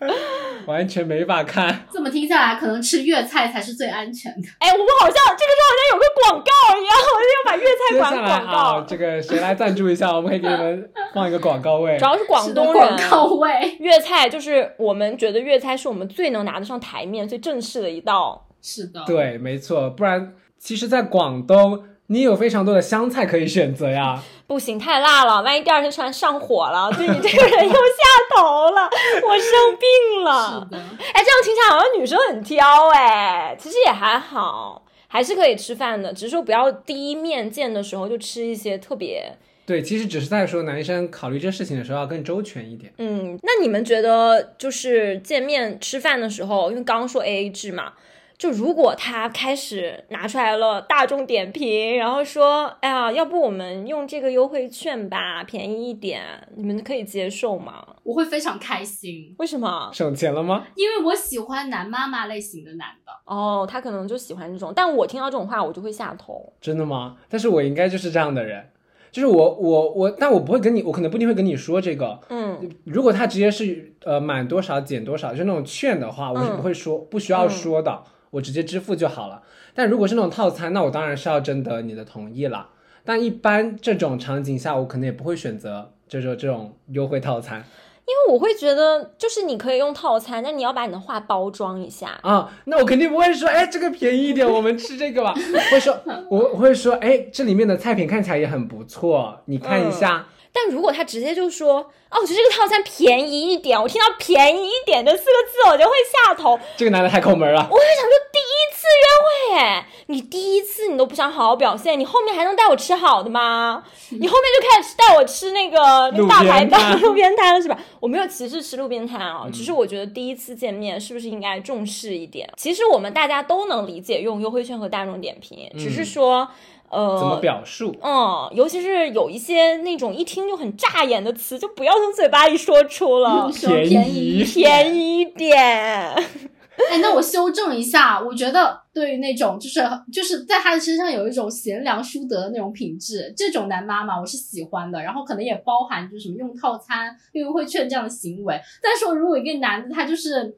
完全没法看。这么听下来，可能吃粤菜才是最安全的。哎，我们好像这个时候好像有个广告一样，我就要把粤菜接馆下来广告，，啊这个谁来赞助一下？我们可以给你们放一个广告位主。要是广东广告人。位，粤菜就是我们觉得粤菜是我们最能拿得上台面、最正式的一道。是的，，对，没错，不然其实，在广东你有非常多的湘菜可以选择呀。不行，太辣了，万一第二天突然上火了，对你这个人又下头了，我生病是了。的，哎，这样听起来好像女生很挑哎，其实也还好，还是可以吃饭的，只是说不要第一面见的时候就吃一些特别。对，其实只是在说男生考虑这事情的时候要更周全一点。嗯，那你们觉得就是见面吃饭的时候，因为刚刚说 A A 制嘛，就如果他开始拿出来了大众点评，然后说，哎呀，要不我们用这个优惠券吧，便宜一点，你们可以接受吗？我会非常开心，为什么？省钱了吗？因为我喜欢男妈妈类型的男的。哦，他可能就喜欢这种，但我听到这种话，我就会下头。真的吗？但是我应该就是这样的人，就是我我我，但我不会跟你，我可能不一定会跟你说这个。嗯如果他直接是呃满多少减多少，就那种券的话，我是嗯不会说，不需要说的，我直接支付就好了。但如果是那种套餐，那我当然是要征得你的同意了。但一般这种场景下，我可能也不会选择这种这种优惠套餐因为我会觉得，就是你可以用套餐，但你要把你的话包装一下。啊。那我肯定不会说，哎，这个便宜一点，我们吃这个吧。会说，我我会说，哎，这里面的菜品看起来也很不错，你看一下。但如果他直接就说，哦，我觉得这个套餐便宜一点，我听到便宜一点这四个字，我就会下头。这个男的太抠门了。我就想说，第一次约会，哎，你第一次你都不想好好表现，你后面还能带我吃好的吗？你后面就开始带我吃那个 大排档、路边摊路边摊了是吧？我没有歧视吃路边摊啊，嗯只是我觉得第一次见面是不是应该重视一点？其实我们大家都能理解用优惠券和大众点评，只是说，呃，嗯怎么表述？嗯，尤其是有一些那种一听就很扎眼的词，就不要从嘴巴里说出了 说便便宜宜便宜一点。哎，那我修正一下，我觉得对于那种就是就是在他的身上有一种贤良淑德的那种品质，这种男妈妈我是喜欢的。然后可能也包含就是什么用套餐、用优惠券这样的行为。但是如果一个男的他就是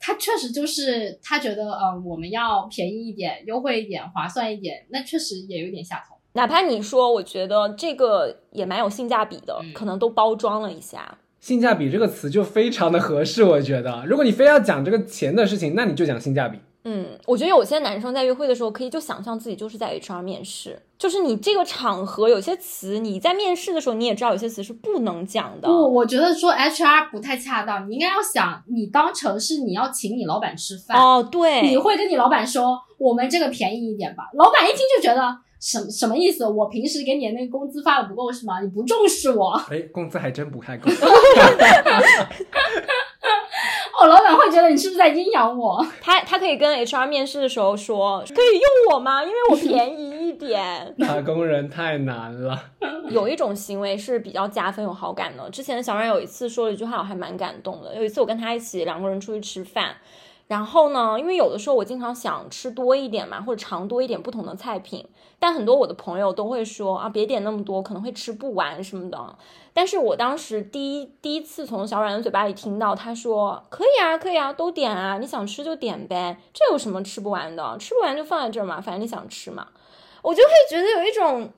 他确实就是他觉得呃我们要便宜一点、优惠一点、划算一点，那确实也有点下头。哪怕你说，我觉得这个也蛮有性价比的，嗯可能都包装了一下。性价比这个词就非常的合适，我觉得，如果你非要讲这个钱的事情，那你就讲性价比。嗯，我觉得有些男生在约会的时候，可以就想象自己就是在 HR 面试，就是你这个场合有些词你在面试的时候你也知道有些词是不能讲的。不，我觉得说 HR 不太恰当，你应该要想，你当成是你要请你老板吃饭，哦，对，你会跟你老板说，我们这个便宜一点吧。老板一听就觉得什什么意思？我平时给你的那个工资发的不够是吗？你不重视我？哎，工资还真不太够。哦，老板会觉得你是不是在阴阳我？他他可以跟 HR 面试的时候说，可以用我吗？因为我便宜一点。打工人太难了。有一种行为是比较加分、有好感的。之前小冉有一次说了一句话，我还蛮感动的。有一次我跟他一起两个人出去吃饭。然后呢，因为有的时候我经常想吃多一点嘛，或者尝多一点不同的菜品，但很多我的朋友都会说啊，别点那么多，可能会吃不完什么的。但是我当时第一第一次从小冉的嘴巴里听到他说，可以啊，可以啊，都点啊，你想吃就点呗，这有什么吃不完的？吃不完就放在这儿嘛，反正你想吃嘛，我就会觉得有一种。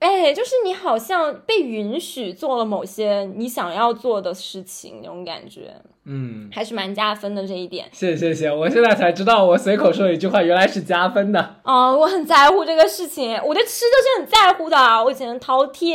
哎，就是你好像被允许做了某些你想要做的事情，那种感觉，嗯，还是蛮加分的这一点。谢谢谢，我现在才知道，我随口说一句话，原来是加分的。哦，我很在乎这个事情，我对吃的是很在乎的，我以前饕餮，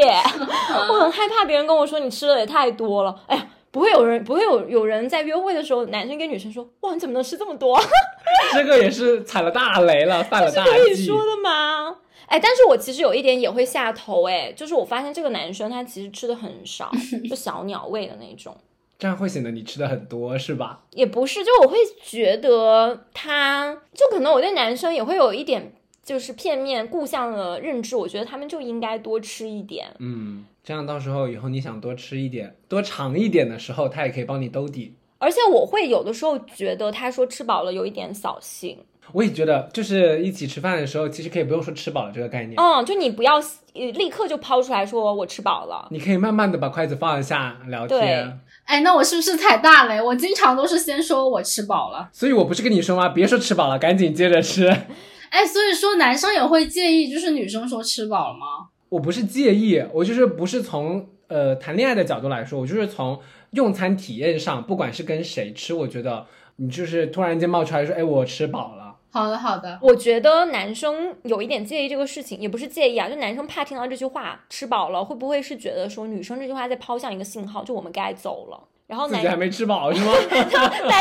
我很害怕别人跟我说你吃的也太多了。哎呀，不会有人，不会有有人在约会的时候，男生跟女生说，哇，你怎么能吃这么多？这个也是踩了大雷了，犯了大忌。可以说的吗？哎，但是我其实有一点也会下头，哎，就是我发现这个男生他其实吃的很少，就小鸟胃的那种，这样会显得你吃的很多是吧？也不是，就我会觉得他，就可能我对男生也会有一点就是片面固向的认知，我觉得他们就应该多吃一点，嗯，这样到时候以后你想多吃一点、多尝一点的时候，他也可以帮你兜底。而且我会有的时候觉得他说吃饱了有一点扫兴。我也觉得，就是一起吃饭的时候，其实可以不用说吃饱了这个概念。嗯，就你不要立刻就抛出来说我吃饱了，你可以慢慢的把筷子放下聊天。哎，那我是不是踩大雷？我经常都是先说我吃饱了，所以我不是跟你说吗？别说吃饱了，赶紧接着吃。哎，所以说男生也会介意，就是女生说吃饱了吗？我不是介意，我就是不是从呃谈恋爱的角度来说，我就是从用餐体验上，不管是跟谁吃，我觉得你就是突然间冒出来说，哎，我吃饱了。好的，好的。我觉得男生有一点介意这个事情，也不是介意啊，就男生怕听到这句话“吃饱了”，会不会是觉得说女生这句话在抛向一个信号，就我们该走了？然后男生还没吃饱是吗？男生这样，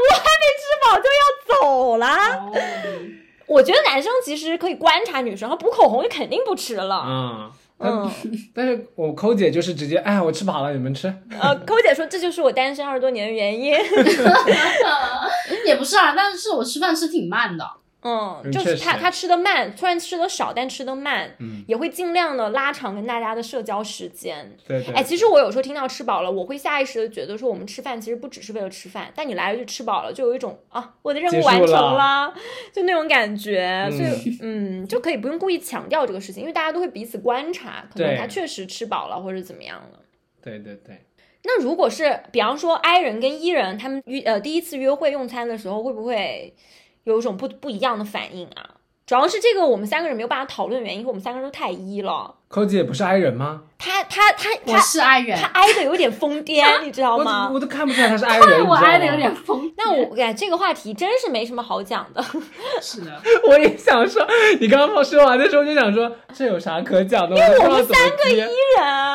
我还没吃饱就要走了。我觉得男生其实可以观察女生，她补口红就肯定不吃了。嗯。嗯，但是我抠姐就是直接，哎，我吃饱了，你们吃。呃，抠姐说这就是我单身二十多年的原因。也不是啊，但是我吃饭是挺慢的。嗯，就是他他吃的慢，虽然吃的少，但吃的慢，嗯，也会尽量的拉长跟大家的社交时间。对对。哎，其实我有时候听到吃饱了，我会下意识的觉得说，我们吃饭其实不只是为了吃饭。但你来了就吃饱了，就有一种啊，我的任务完成了，就那种感觉。所以，嗯，就可以不用故意强调这个事情，因为大家都会彼此观察，可能他确实吃饱了或者怎么样了。对对对。那如果是比方说 I 人跟 E 人，他们约呃第一次约会用餐的时候，会不会？有一种不不一样的反应啊，主要是这个我们三个人没有办法讨论原因，因为我们三个人都太 E 了。寇姐不是 I 人吗？他他他我是 I 人，他 I 的有点疯癫，你知道吗？我都看不出来他是 I 人，我 I 的有点疯。那我哎，这个话题真是没什么好讲的。是的，我也想说，你刚刚说完的时候就想说，这有啥可讲的？因为我们三个 E 人，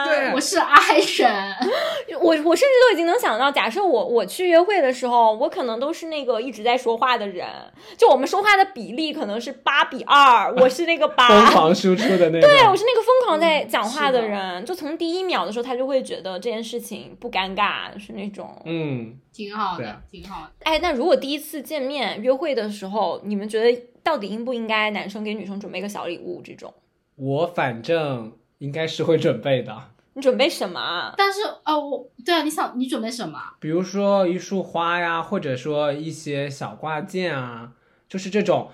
对，我是 I 人。我我甚至都已经能想到，假设我我去约会的时候，我可能都是那个一直在说话的人，就我们说话的比例可能是八比二，我是那个八，疯狂输出的那个，对我是那个疯狂在讲话的人，就从第一秒的时候，他就会觉得这件事情不尴尬，是那种，嗯，挺好的，挺好的。哎，那如果第一次见面约会的时候，你们觉得到底应不应该男生给女生准备个小礼物？这种，我反正应该是会准备的。你准备什么？但是呃，我对啊，你想你准备什么？比如说一束花呀，或者说一些小挂件啊，就是这种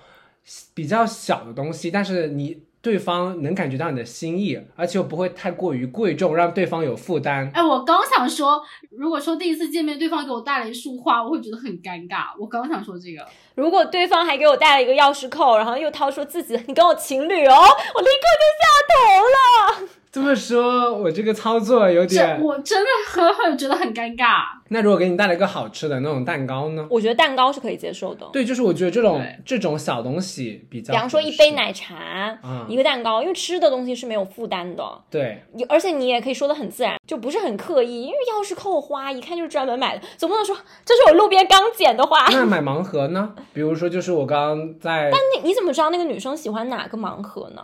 比较小的东西，但是你。对方能感觉到你的心意，而且又不会太过于贵重，让对方有负担。哎，我刚想说，如果说第一次见面对方给我带了一束花，我会觉得很尴尬。我刚想说这个，如果对方还给我带了一个钥匙扣，然后又掏出自己，你跟我情侣哦，我立刻就下头了。这么说，我这个操作有这点。我真的很会觉得很尴尬。那如果给你带来一个好吃的那种蛋糕呢？我觉得蛋糕是可以接受的。对，就是我觉得这种这种小东西比较，比方说一杯，奶茶，嗯一个蛋糕，因为吃的东西是没有负担的，对，你而且你也可以说的很自然，就不是很刻意，因为钥匙扣花一看就是专门买的，总不能说这是我路边刚捡的花。那买盲盒呢？比如说，就是我刚刚在，但你你怎么知道那个女生喜欢哪个盲盒呢？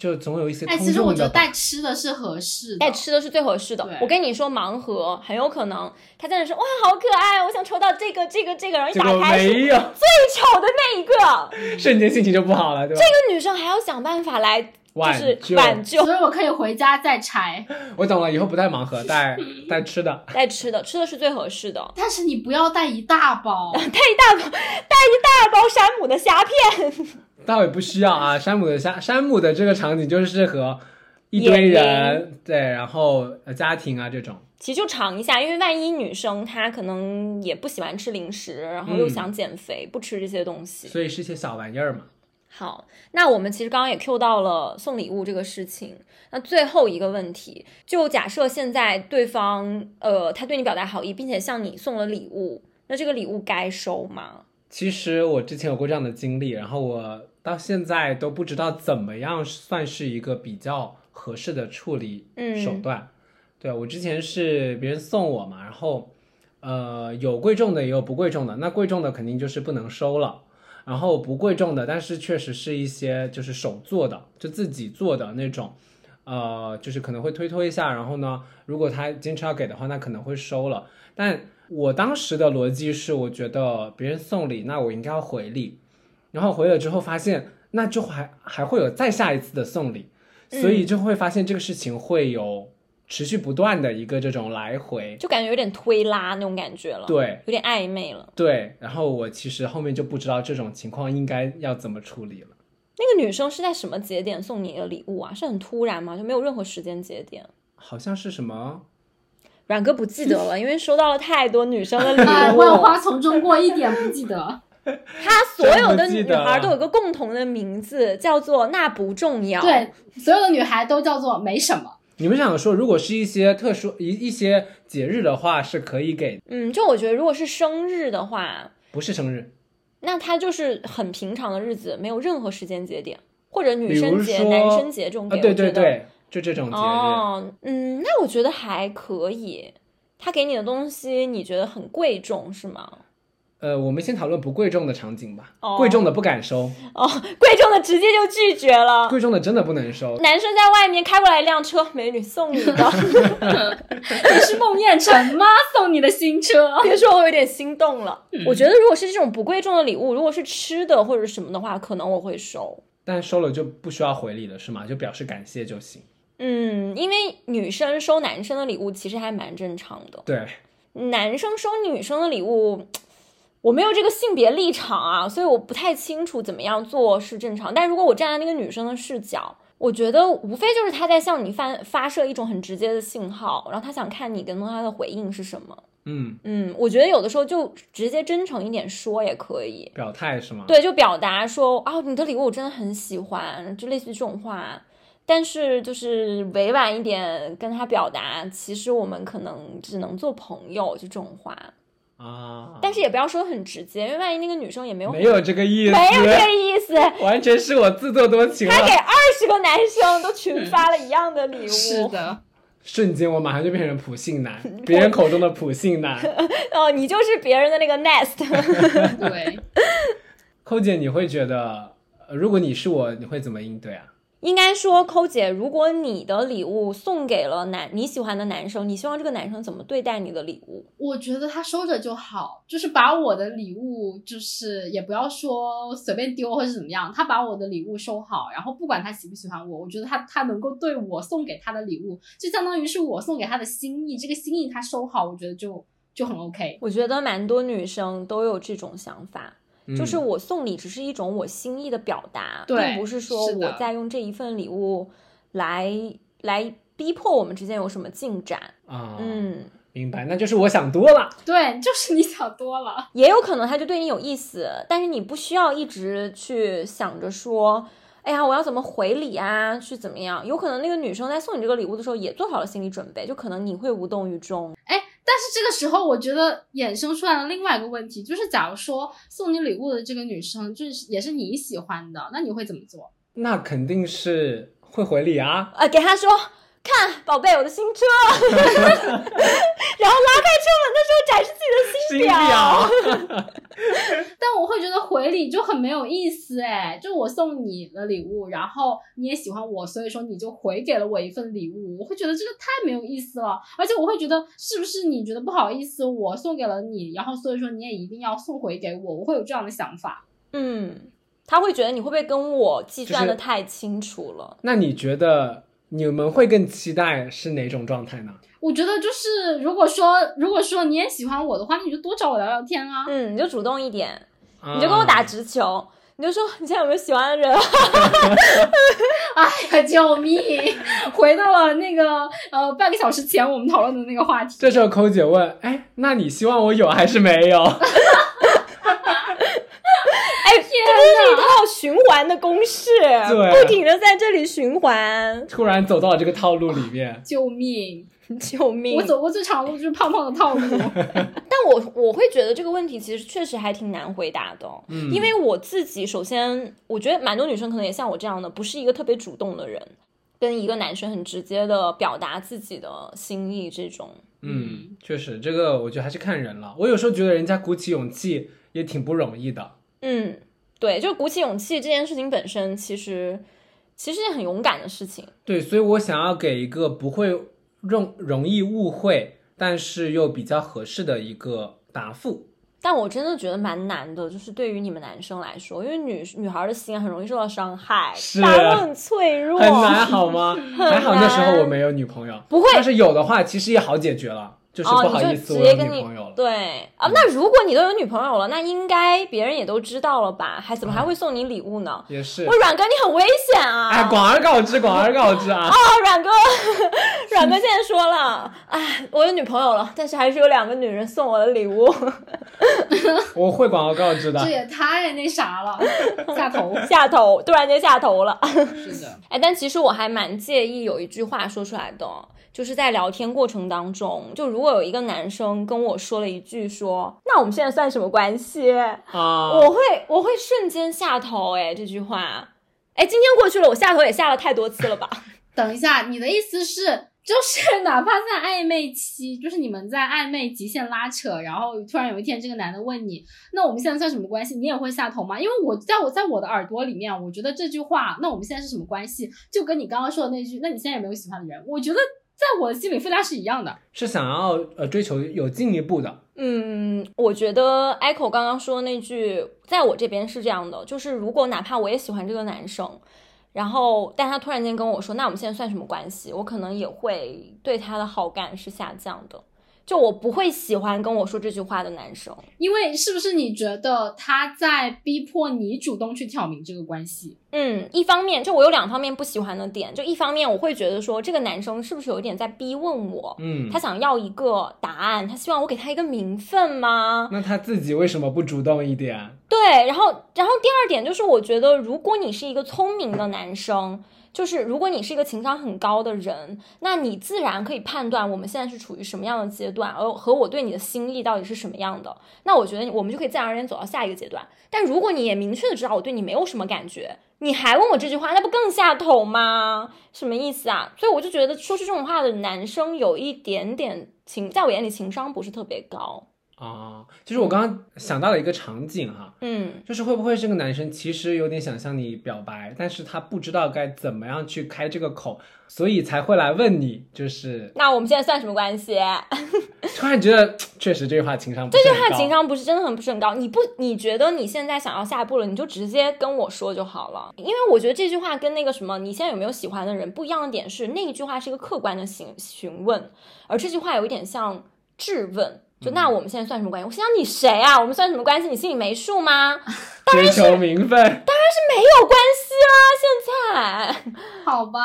就总有一些哎，其实我觉得。带吃的是合适的。带吃的是最合适的。我跟你说，盲盒很有可能他在那说哇好可爱，我想抽到这个这个这个，然后一打开是没有，最丑的那一个，瞬间心情就不好了，对吧？这个女生还要想办法来就是挽救挽救。所以我可以回家再拆，我懂了，以后不带盲盒，带 带吃的。带吃的，吃的是最合适的。但是你不要带一大包。带一大包，带一大包山姆的虾片，倒也不需要啊，山姆的山山姆的这个场景就是适合一堆人，对，然后呃家庭啊这种，其实就尝一下，因为万一女生她可能也不喜欢吃零食，然后又嗯想减肥，不吃这些东西。所以是一些小玩意儿嘛。好，那我们其实刚刚也 Q 到了送礼物这个事情。那最后一个问题，就假设现在对方呃他对你表达好意，并且向你送了礼物，那这个礼物该收吗？其实我之前有过这样的经历，然后我到现在都不知道怎么样算是一个比较合适的处理嗯手段。对我之前是别人送我嘛，然后呃有贵重的也有不贵重的，那贵重的肯定就是不能收了。然后不贵重的，但是确实是一些就是手做的，就自己做的那种，呃，就是可能会推脱一下。然后呢，如果他坚持要给的话，那可能会收了。但我当时的逻辑是，我觉得别人送礼，那我应该要回礼。然后回了之后发现，那就还还会有再下一次的送礼，所以就会发现这个事情会有持续不断的一个这种来回。就感觉有点推拉那种感觉了，，对有点暧昧了。对，然后我其实后面就不知道这种情况应该要怎么处理了。那个女生是在什么节点送你的礼物啊？是很突然吗？就没有任何时间节点？好像是什么阮哥不记得了，因为收到了太多女生的礼哎，物。万花丛中过，一点不记得。她所有的女孩都有个共同的名字，叫做“那不重要”。对，所有的女孩都叫做没什么。你们想说，如果是一些特殊一一些节日的话，是可以给，嗯，就我觉得，如果是生日的话，不是生日，那它就是很平常的日子，没有任何时间节点，或者女生节、男生节这种给，啊，对对对，就这种节日，哦，嗯，那我觉得还可以。他给你的东西你觉得很贵重是吗？呃，我们先讨论不贵重的场景吧，哦贵重的不敢收，哦，贵重的直接就拒绝了。贵重的真的不能收。男生在外面开过来一辆车，美女送你的，你是孟宴臣吗？送你的新车。别说我有点心动了。我觉得如果是这种不贵重的礼物，如果是吃的或者什么的话，可能我会收。但收了就不需要回礼了，是吗？就表示感谢就行。嗯，因为女生收男生的礼物其实还蛮正常的，对，男生收女生的礼物，我没有这个性别立场啊，所以我不太清楚怎么样做是正常。但如果我站在那个女生的视角，我觉得无非就是她在向你发发射一种很直接的信号，然后她想看你跟她的回应是什么。嗯，嗯，我觉得有的时候就直接真诚一点说也可以。表态是吗？对，就表达说啊，你的礼物我真的很喜欢，就类似于这种话。但是就是委婉一点跟他表达，其实我们可能只能做朋友，就这种话。啊，但是也不要说很直接，因为万一那个女生也没有没有这个意思，没有这个意思，完全是我自作多情了他给。二十个男生都群发了一样的礼物。是的，瞬间我马上就变成普信男，别人口中的普信男。哦，你就是别人的那个 nest。对，寇姐，你会觉得，呃如果你是我，你会怎么应对啊？应该说，抠姐，如果你的礼物送给了男你喜欢的男生，你希望这个男生怎么对待你的礼物？我觉得他收着就好，就是把我的礼物，就是也不要说随便丢或者怎么样，他把我的礼物收好，然后不管他喜不喜欢我，我觉得他他能够对我送给他的礼物，就相当于是我送给他的心意，这个心意他收好，我觉得就就很 OK。我觉得蛮多女生都有这种想法，就是嗯我送礼只是一种我心意的表达，对并不是说我在用这一份礼物来来逼迫我们之间有什么进展。啊，嗯，明白，那就是我想多了。对，就是你想多了。也有可能他就对你有意思，但是你不需要一直去想着说，哎呀，我要怎么回礼啊？去怎么样？有可能那个女生在送你这个礼物的时候也做好了心理准备，就可能你会无动于衷。哎，但是这个时候我觉得衍生出来了另外一个问题，就是假如说送你礼物的这个女生就是也是你喜欢的，那你会怎么做？那肯定是会回礼啊。啊，给她说。看，宝贝，我的新车，然后拉开车门的时候展示自己的新表。但我会觉得回礼就很没有意思哎，就我送你的礼物，然后你也喜欢我，所以说你就回给了我一份礼物，我会觉得这个太没有意思了。而且我会觉得，是不是你觉得不好意思，我送给了你，然后所以说你也一定要送回给我，我会有这样的想法。嗯，他会觉得你会不会跟我计算的太清楚了？那你觉得？你们会更期待是哪种状态呢？我觉得就是，如果说如果说你也喜欢我的话，你就多找我聊聊天啊。嗯，你就主动一点，你就跟我打直球，你就说你现在有没有喜欢的人？哎呀，救命！回到了那个呃半个小时前我们讨论的那个话题。这时候抠姐问：“哎，那你希望我有还是没有？” 这是一套循环的公式，对，不停的在这里循环。突然走到了这个套路里面，救命！救命！我走过最长路就是胖胖的套路。但我我会觉得这个问题其实确实还挺难回答的，嗯，因为我自己首先我觉得蛮多女生可能也像我这样的，不是一个特别主动的人，跟一个男生很直接的表达自己的心意这种。嗯，确实，这个我觉得还是看人了。我有时候觉得人家鼓起勇气也挺不容易的。嗯。对，就鼓起勇气这件事情本身，其实其实是很勇敢的事情。对，所以我想要给一个不会容容易误会，但是又比较合适的一个答复。但我真的觉得蛮难的，就是对于你们男生来说，因为女女孩的心很容易受到伤害，大家都很脆弱，很难好吗？还好那时候我没有女朋友，不会，但是有的话，其实也好解决了。就是不好意思，我有女朋友了。对啊，那如果你都有女朋友了，那应该别人也都知道了吧？还怎么还会送你礼物呢？也是。我阮哥，你很危险啊！哎，广而告之，广而告之啊！哦，阮哥，阮哥现在说了，哎，我有女朋友了，但是还是有两个女人送我的礼物。我会广而告之的。这也太那啥了，下头 下头，突然间下头了。是的。哎，但其实我还蛮介意有一句话说出来的。就是在聊天过程当中，就如果有一个男生跟我说了一句说，那我们现在算什么关系啊？我会我会瞬间下头哎，这句话，哎，今天过去了，我下头也下了太多次了吧？等一下，你的意思是，就是哪怕在暧昧期，就是你们在暧昧极限拉扯，然后突然有一天这个男的问你，那我们现在算什么关系？你也会下头吗？因为我在我在我的耳朵里面，我觉得这句话，那我们现在是什么关系？就跟你刚刚说的那句，那你现在有没有喜欢的人？我觉得。在我的心里，分量是一样的，是想要呃追求有进一步的。嗯，我觉得 Echo 刚刚说的那句，在我这边是这样的，就是如果哪怕我也喜欢这个男生，然后但他突然间跟我说，那我们现在算什么关系？我可能也会对他的好感是下降的。就我不会喜欢跟我说这句话的男生，因为是不是你觉得他在逼迫你主动去挑明这个关系？嗯，一方面就我有两方面不喜欢的点，就一方面我会觉得说这个男生是不是有一点在逼问我？嗯，他想要一个答案，他希望我给他一个名分吗？那他自己为什么不主动一点？对，然后然后第二点就是我觉得如果你是一个聪明的男生。就是如果你是一个情商很高的人，那你自然可以判断我们现在是处于什么样的阶段，而和我对你的心意到底是什么样的。那我觉得我们就可以自然而然走到下一个阶段。但如果你也明确的知道我对你没有什么感觉，你还问我这句话，那不更下头吗？什么意思啊？所以我就觉得说出这种话的男生有一点点情，在我眼里情商不是特别高。啊，就是我刚刚想到了一个场景哈，嗯，就是会不会这个男生其实有点想向你表白，但是他不知道该怎么样去开这个口，所以才会来问你，就是那我们现在算什么关系？突然觉得确实这句话情商，这句话情商不是真的很不是很高。你不你觉得你现在想要下一步了，你就直接跟我说就好了，因为我觉得这句话跟那个什么你现在有没有喜欢的人不一样的点是，那一句话是一个客观的询询问，而这句话有一点像质问。就那我们现在算什么关系？我想你谁啊？我们算什么关系？你心里没数吗？追求名分，当然是没有关系啊！现在好吧，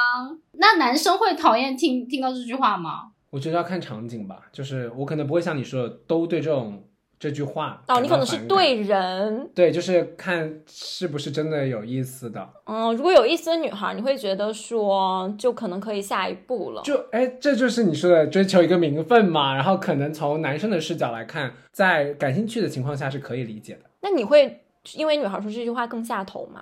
那男生会讨厌听听到这句话吗？我觉得要看场景吧，就是我可能不会像你说的，都对这种这句话。哦，你可能是对人，对，就是看是不是真的有意思的。嗯，如果有意思的女孩，你会觉得说就可能可以下一步了。就哎，这就是你说的追求一个名分嘛。然后可能从男生的视角来看，在感兴趣的情况下是可以理解的。那你会因为女孩说这句话更下头吗？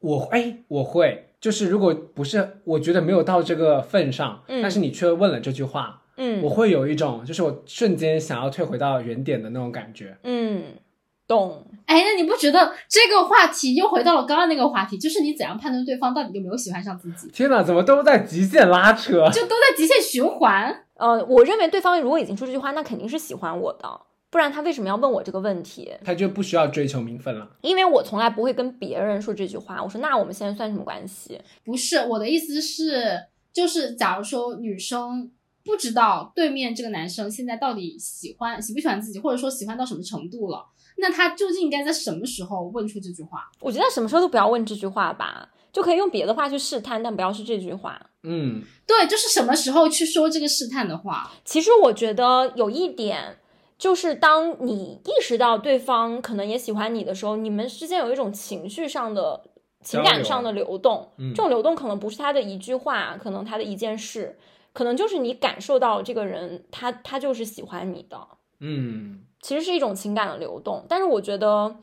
我哎，我会，就是如果不是我觉得没有到这个份上，嗯但是你却问了这句话，嗯我会有一种就是我瞬间想要退回到原点的那种感觉。嗯，懂。哎，那你不觉得这个话题又回到了刚刚那个话题，就是你怎样判断对方到底有没有喜欢上自己，天哪，怎么都在极限拉扯？就都在极限循环。呃，我认为对方如果已经说这句话，那肯定是喜欢我的，不然他为什么要问我这个问题？他就不需要追求名分了。因为我从来不会跟别人说这句话。我说那我们现在算什么关系？不是我的意思是，就是假如说女生不知道对面这个男生现在到底喜欢喜不喜欢自己，或者说喜欢到什么程度了，那他究竟应该在什么时候问出这句话？我觉得什么时候都不要问这句话吧，就可以用别的话去试探，但不要是这句话。嗯，对，就是什么时候去说这个试探的话？其实我觉得有一点，就是当你意识到对方可能也喜欢你的时候，你们之间有一种情绪上的、情感上的流动。嗯这种流动可能不是他的一句话，可能他的一件事，可能就是你感受到这个人他他就是喜欢你的，嗯，其实是一种情感的流动。但是我觉得，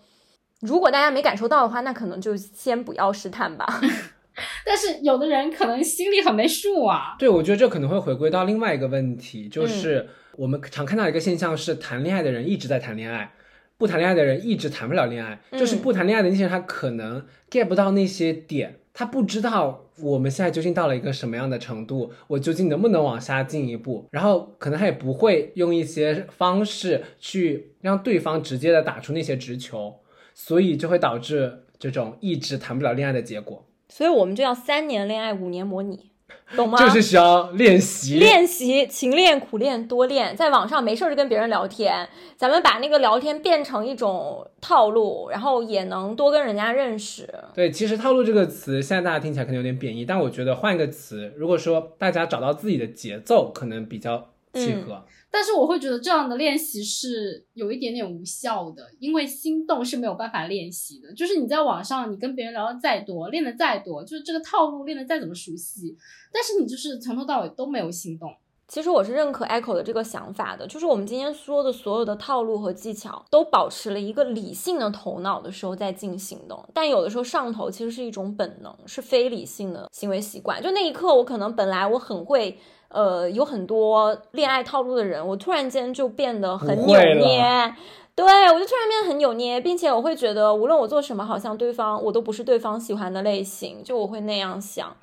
如果大家没感受到的话，那可能就先不要试探吧。但是有的人可能心里很没数啊。对，我觉得这可能会回归到另外一个问题，嗯就是我们常看到一个现象是，谈恋爱的人一直在谈恋爱，不谈恋爱的人一直谈不了恋爱。就是嗯不谈恋爱的那些人，他可能 get 不到那些点，他不知道我们现在究竟到了一个什么样的程度，我究竟能不能往下进一步，然后可能他也不会用一些方式去让对方直接的打出那些直球，所以就会导致这种一直谈不了恋爱的结果，所以我们就要三年恋爱，五年模拟，懂吗？就是需要练习。练习勤练苦练多练，在网上没事儿就跟别人聊天，咱们把那个聊天变成一种套路，然后也能多跟人家认识。对，其实“套路”这个词，现在大家听起来可能有点贬义，但我觉得换一个词，如果说大家找到自己的节奏，可能比较契合。但是我会觉得这样的练习是有一点点无效的，因为心动是没有办法练习的。就是你在网上，你跟别人聊的再多，练的再多，就是这个套路练的再怎么熟悉，但是你就是从头到尾都没有心动。其实我是认可 Echo 的这个想法的，就是我们今天说的所有的套路和技巧，都保持了一个理性的头脑的时候在进行的。但有的时候上头其实是一种本能，是非理性的行为习惯。就那一刻，我可能本来我很会，呃，有很多恋爱套路的人，我突然间就变得很扭捏。对，我就突然变得很扭捏，并且我会觉得，无论我做什么，好像对方我都不是对方喜欢的类型，就我会那样想。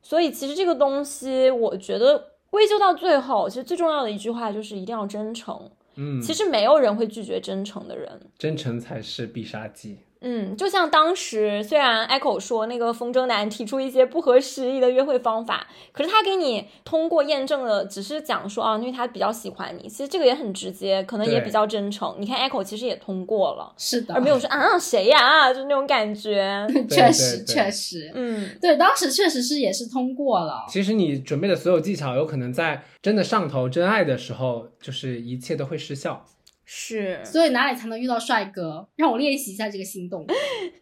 所以其实这个东西，我觉得归咎到最后，其实最重要的一句话就是一定要真诚。嗯，其实没有人会拒绝真诚的人。真诚才是必杀技。嗯，就像当时虽然 Echo 说那个风筝男提出一些不合时宜的约会方法，可是他给你通过验证了，只是讲说啊，因为他比较喜欢你，其实这个也很直接，可能也比较真诚。你看 Echo 其实也通过了，是的，而没有说啊谁呀、就那种感觉。确实确实，嗯，对，当时确实是也是通过了。其实你准备的所有技巧，有可能在真的上头真爱的时候，就是一切都会失效。是，所以哪里才能遇到帅哥？让我练习一下这个心动。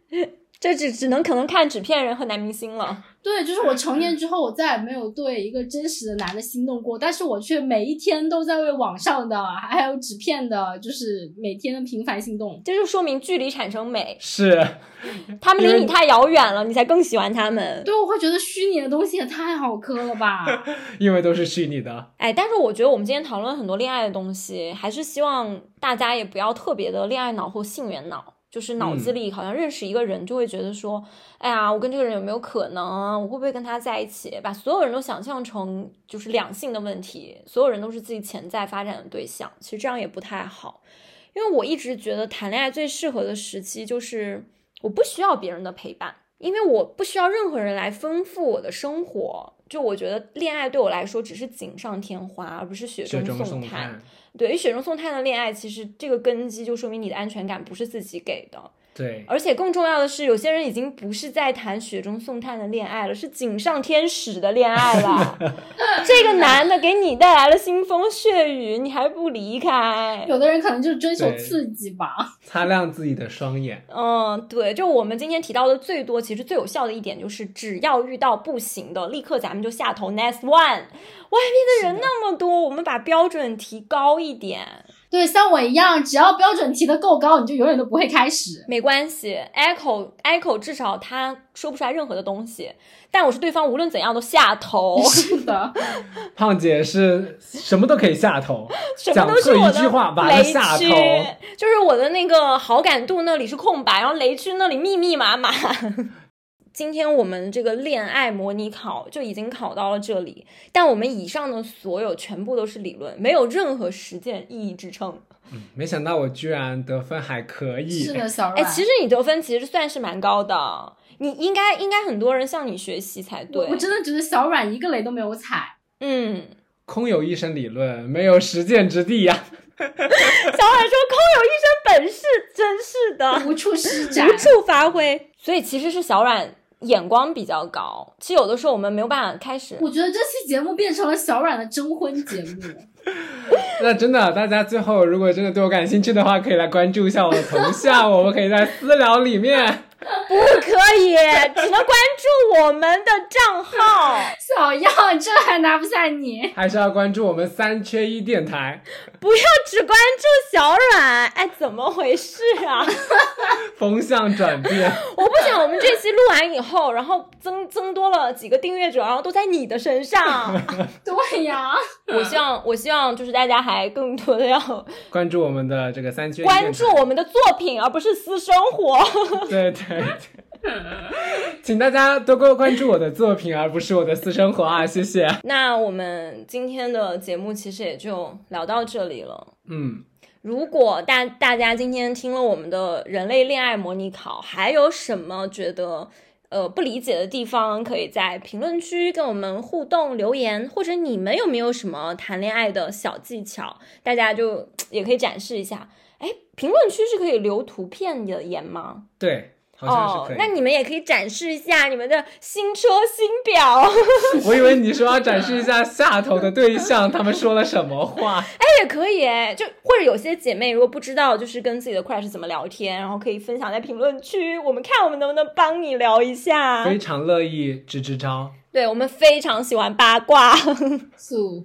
这只只能可能看纸片人和男明星了。对，就是我成年之后，我再也没有对一个真实的男的心动过，但是我却每一天都在为网上的还有纸片的，就是每天的频繁心动。这就说明距离产生美，是，他们离你太遥远了，你才更喜欢他们。对，我会觉得虚拟的东西也太好磕了吧？因为都是虚拟的。哎，但是我觉得我们今天讨论很多恋爱的东西，还是希望大家也不要特别的恋爱脑或性缘脑，就是脑子里好像认识一个人就会觉得说，哎呀，我跟这个人有没有可能？我会不会跟他在一起？把所有人都想象成就是两性的问题，所有人都是自己潜在发展的对象，其实这样也不太好。因为我一直觉得谈恋爱最适合的时期就是我不需要别人的陪伴，因为我不需要任何人来丰富我的生活。就我觉得恋爱对我来说只是锦上添花，而不是雪雪中送送炭，对于雪中送炭的恋爱，其实这个根基就说明你的安全感不是自己给的。对，而且更重要的是，有些人已经不是在谈雪中送炭的恋爱了，是锦上添屎的恋爱了。这个男的给你带来了腥风血雨，你还不离开？有的人可能就是追求刺激吧。擦亮自己的双眼。嗯，对，就我们今天提到的最多，其实最有效的一点就是，只要遇到不行的，立刻咱们就下头 next one。外面的人那么多，我们把标准提高一点，对，像我一样，只要标准提的够高，你就永远都不会开始。没关系。Echo Echo 至少他说不出来任何的东西，但我是对方无论怎样都下头，是的，胖姐是什么都可以下头，什么讲错都是我一句话把他雷下区头。，就是我的那个好感度那里是空白，然后雷区那里密密麻麻。今天我们这个恋爱模拟考就已经考到了这里，但我们以上的所有全部都是理论，没有任何实践意义支撑。没想到我居然得分还可以。是的，小哎，其实你得分其实算是蛮高的，你应该应该很多人向你学习才对。我我真的觉得小软一个雷都没有踩。嗯，空有一身理论，没有实践之地呀、小婉说空有一身本事，真是的。无处施展无。处发挥。所以其实是小阮眼光比较高，其实有的时候我们没有办法开始。我觉得这期节目变成了小阮的征婚节目。那真的，大家最后如果真的对我感兴趣的话，可以来关注一下我的头像，我们可以在私聊里面。不可以，只能关注我们的账号。小样，这还拿不下你？还是要关注我们三缺一电台，不要只关注小阮，哎，怎么回事啊？风向转变。我不想我们这期录完以后，然后增增多了几个订阅者，然后都在你的身上。对呀，我希望，我希望就是大家还更多的要关注我们的这个三缺一电台关注我们的作品，而不是私生活。对，请大家多多关注我的作品，而不是我的私生活啊！谢谢。那我们今天的节目其实也就聊到这里了。嗯，如果大大家今天听了我们的人类恋爱模拟考，还有什么觉得呃不理解的地方，可以在评论区跟我们互动留言，或者你们有没有什么谈恋爱的小技巧，大家就也可以展示一下。哎，评论区是可以留图片的言吗？对。哦，那你们也可以展示一下你们的新车新表。我以为你说要展示一下下头的对象，他们说了什么话。哎，也可以哎，就或者有些姐妹如果不知道，就是跟自己的 crush 怎么聊天，然后可以分享在评论区，我们看我们能不能帮你聊一下。非常乐意支支招。对我们非常喜欢八卦。素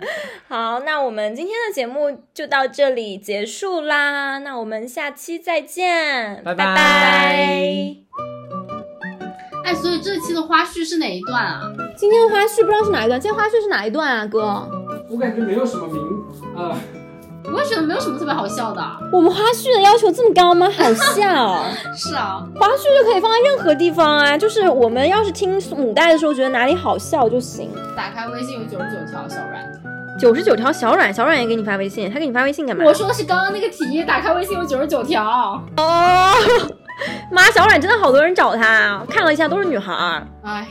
好，那我们今天的节目就到这里结束啦，那我们下期再见，拜拜拜哎，所以这期的花絮是哪一段啊？今天的花絮不知道是哪一段，今天花絮是哪一段啊，哥？我感觉没有什么名啊。我也觉得没有什么特别好笑的。我们花絮的要求这么高吗？好笑。是啊，花絮就可以放在任何地方啊，就是我们要是听母带的时候觉得哪里好笑就行。打开微信有九十九条小软。九十九条小软，小软也给你发微信，他给你发微信干嘛？我说的是刚刚那个题，打开微信有九十九条。哦，妈，小软真的好多人找他，看了一下都是女孩儿。哎，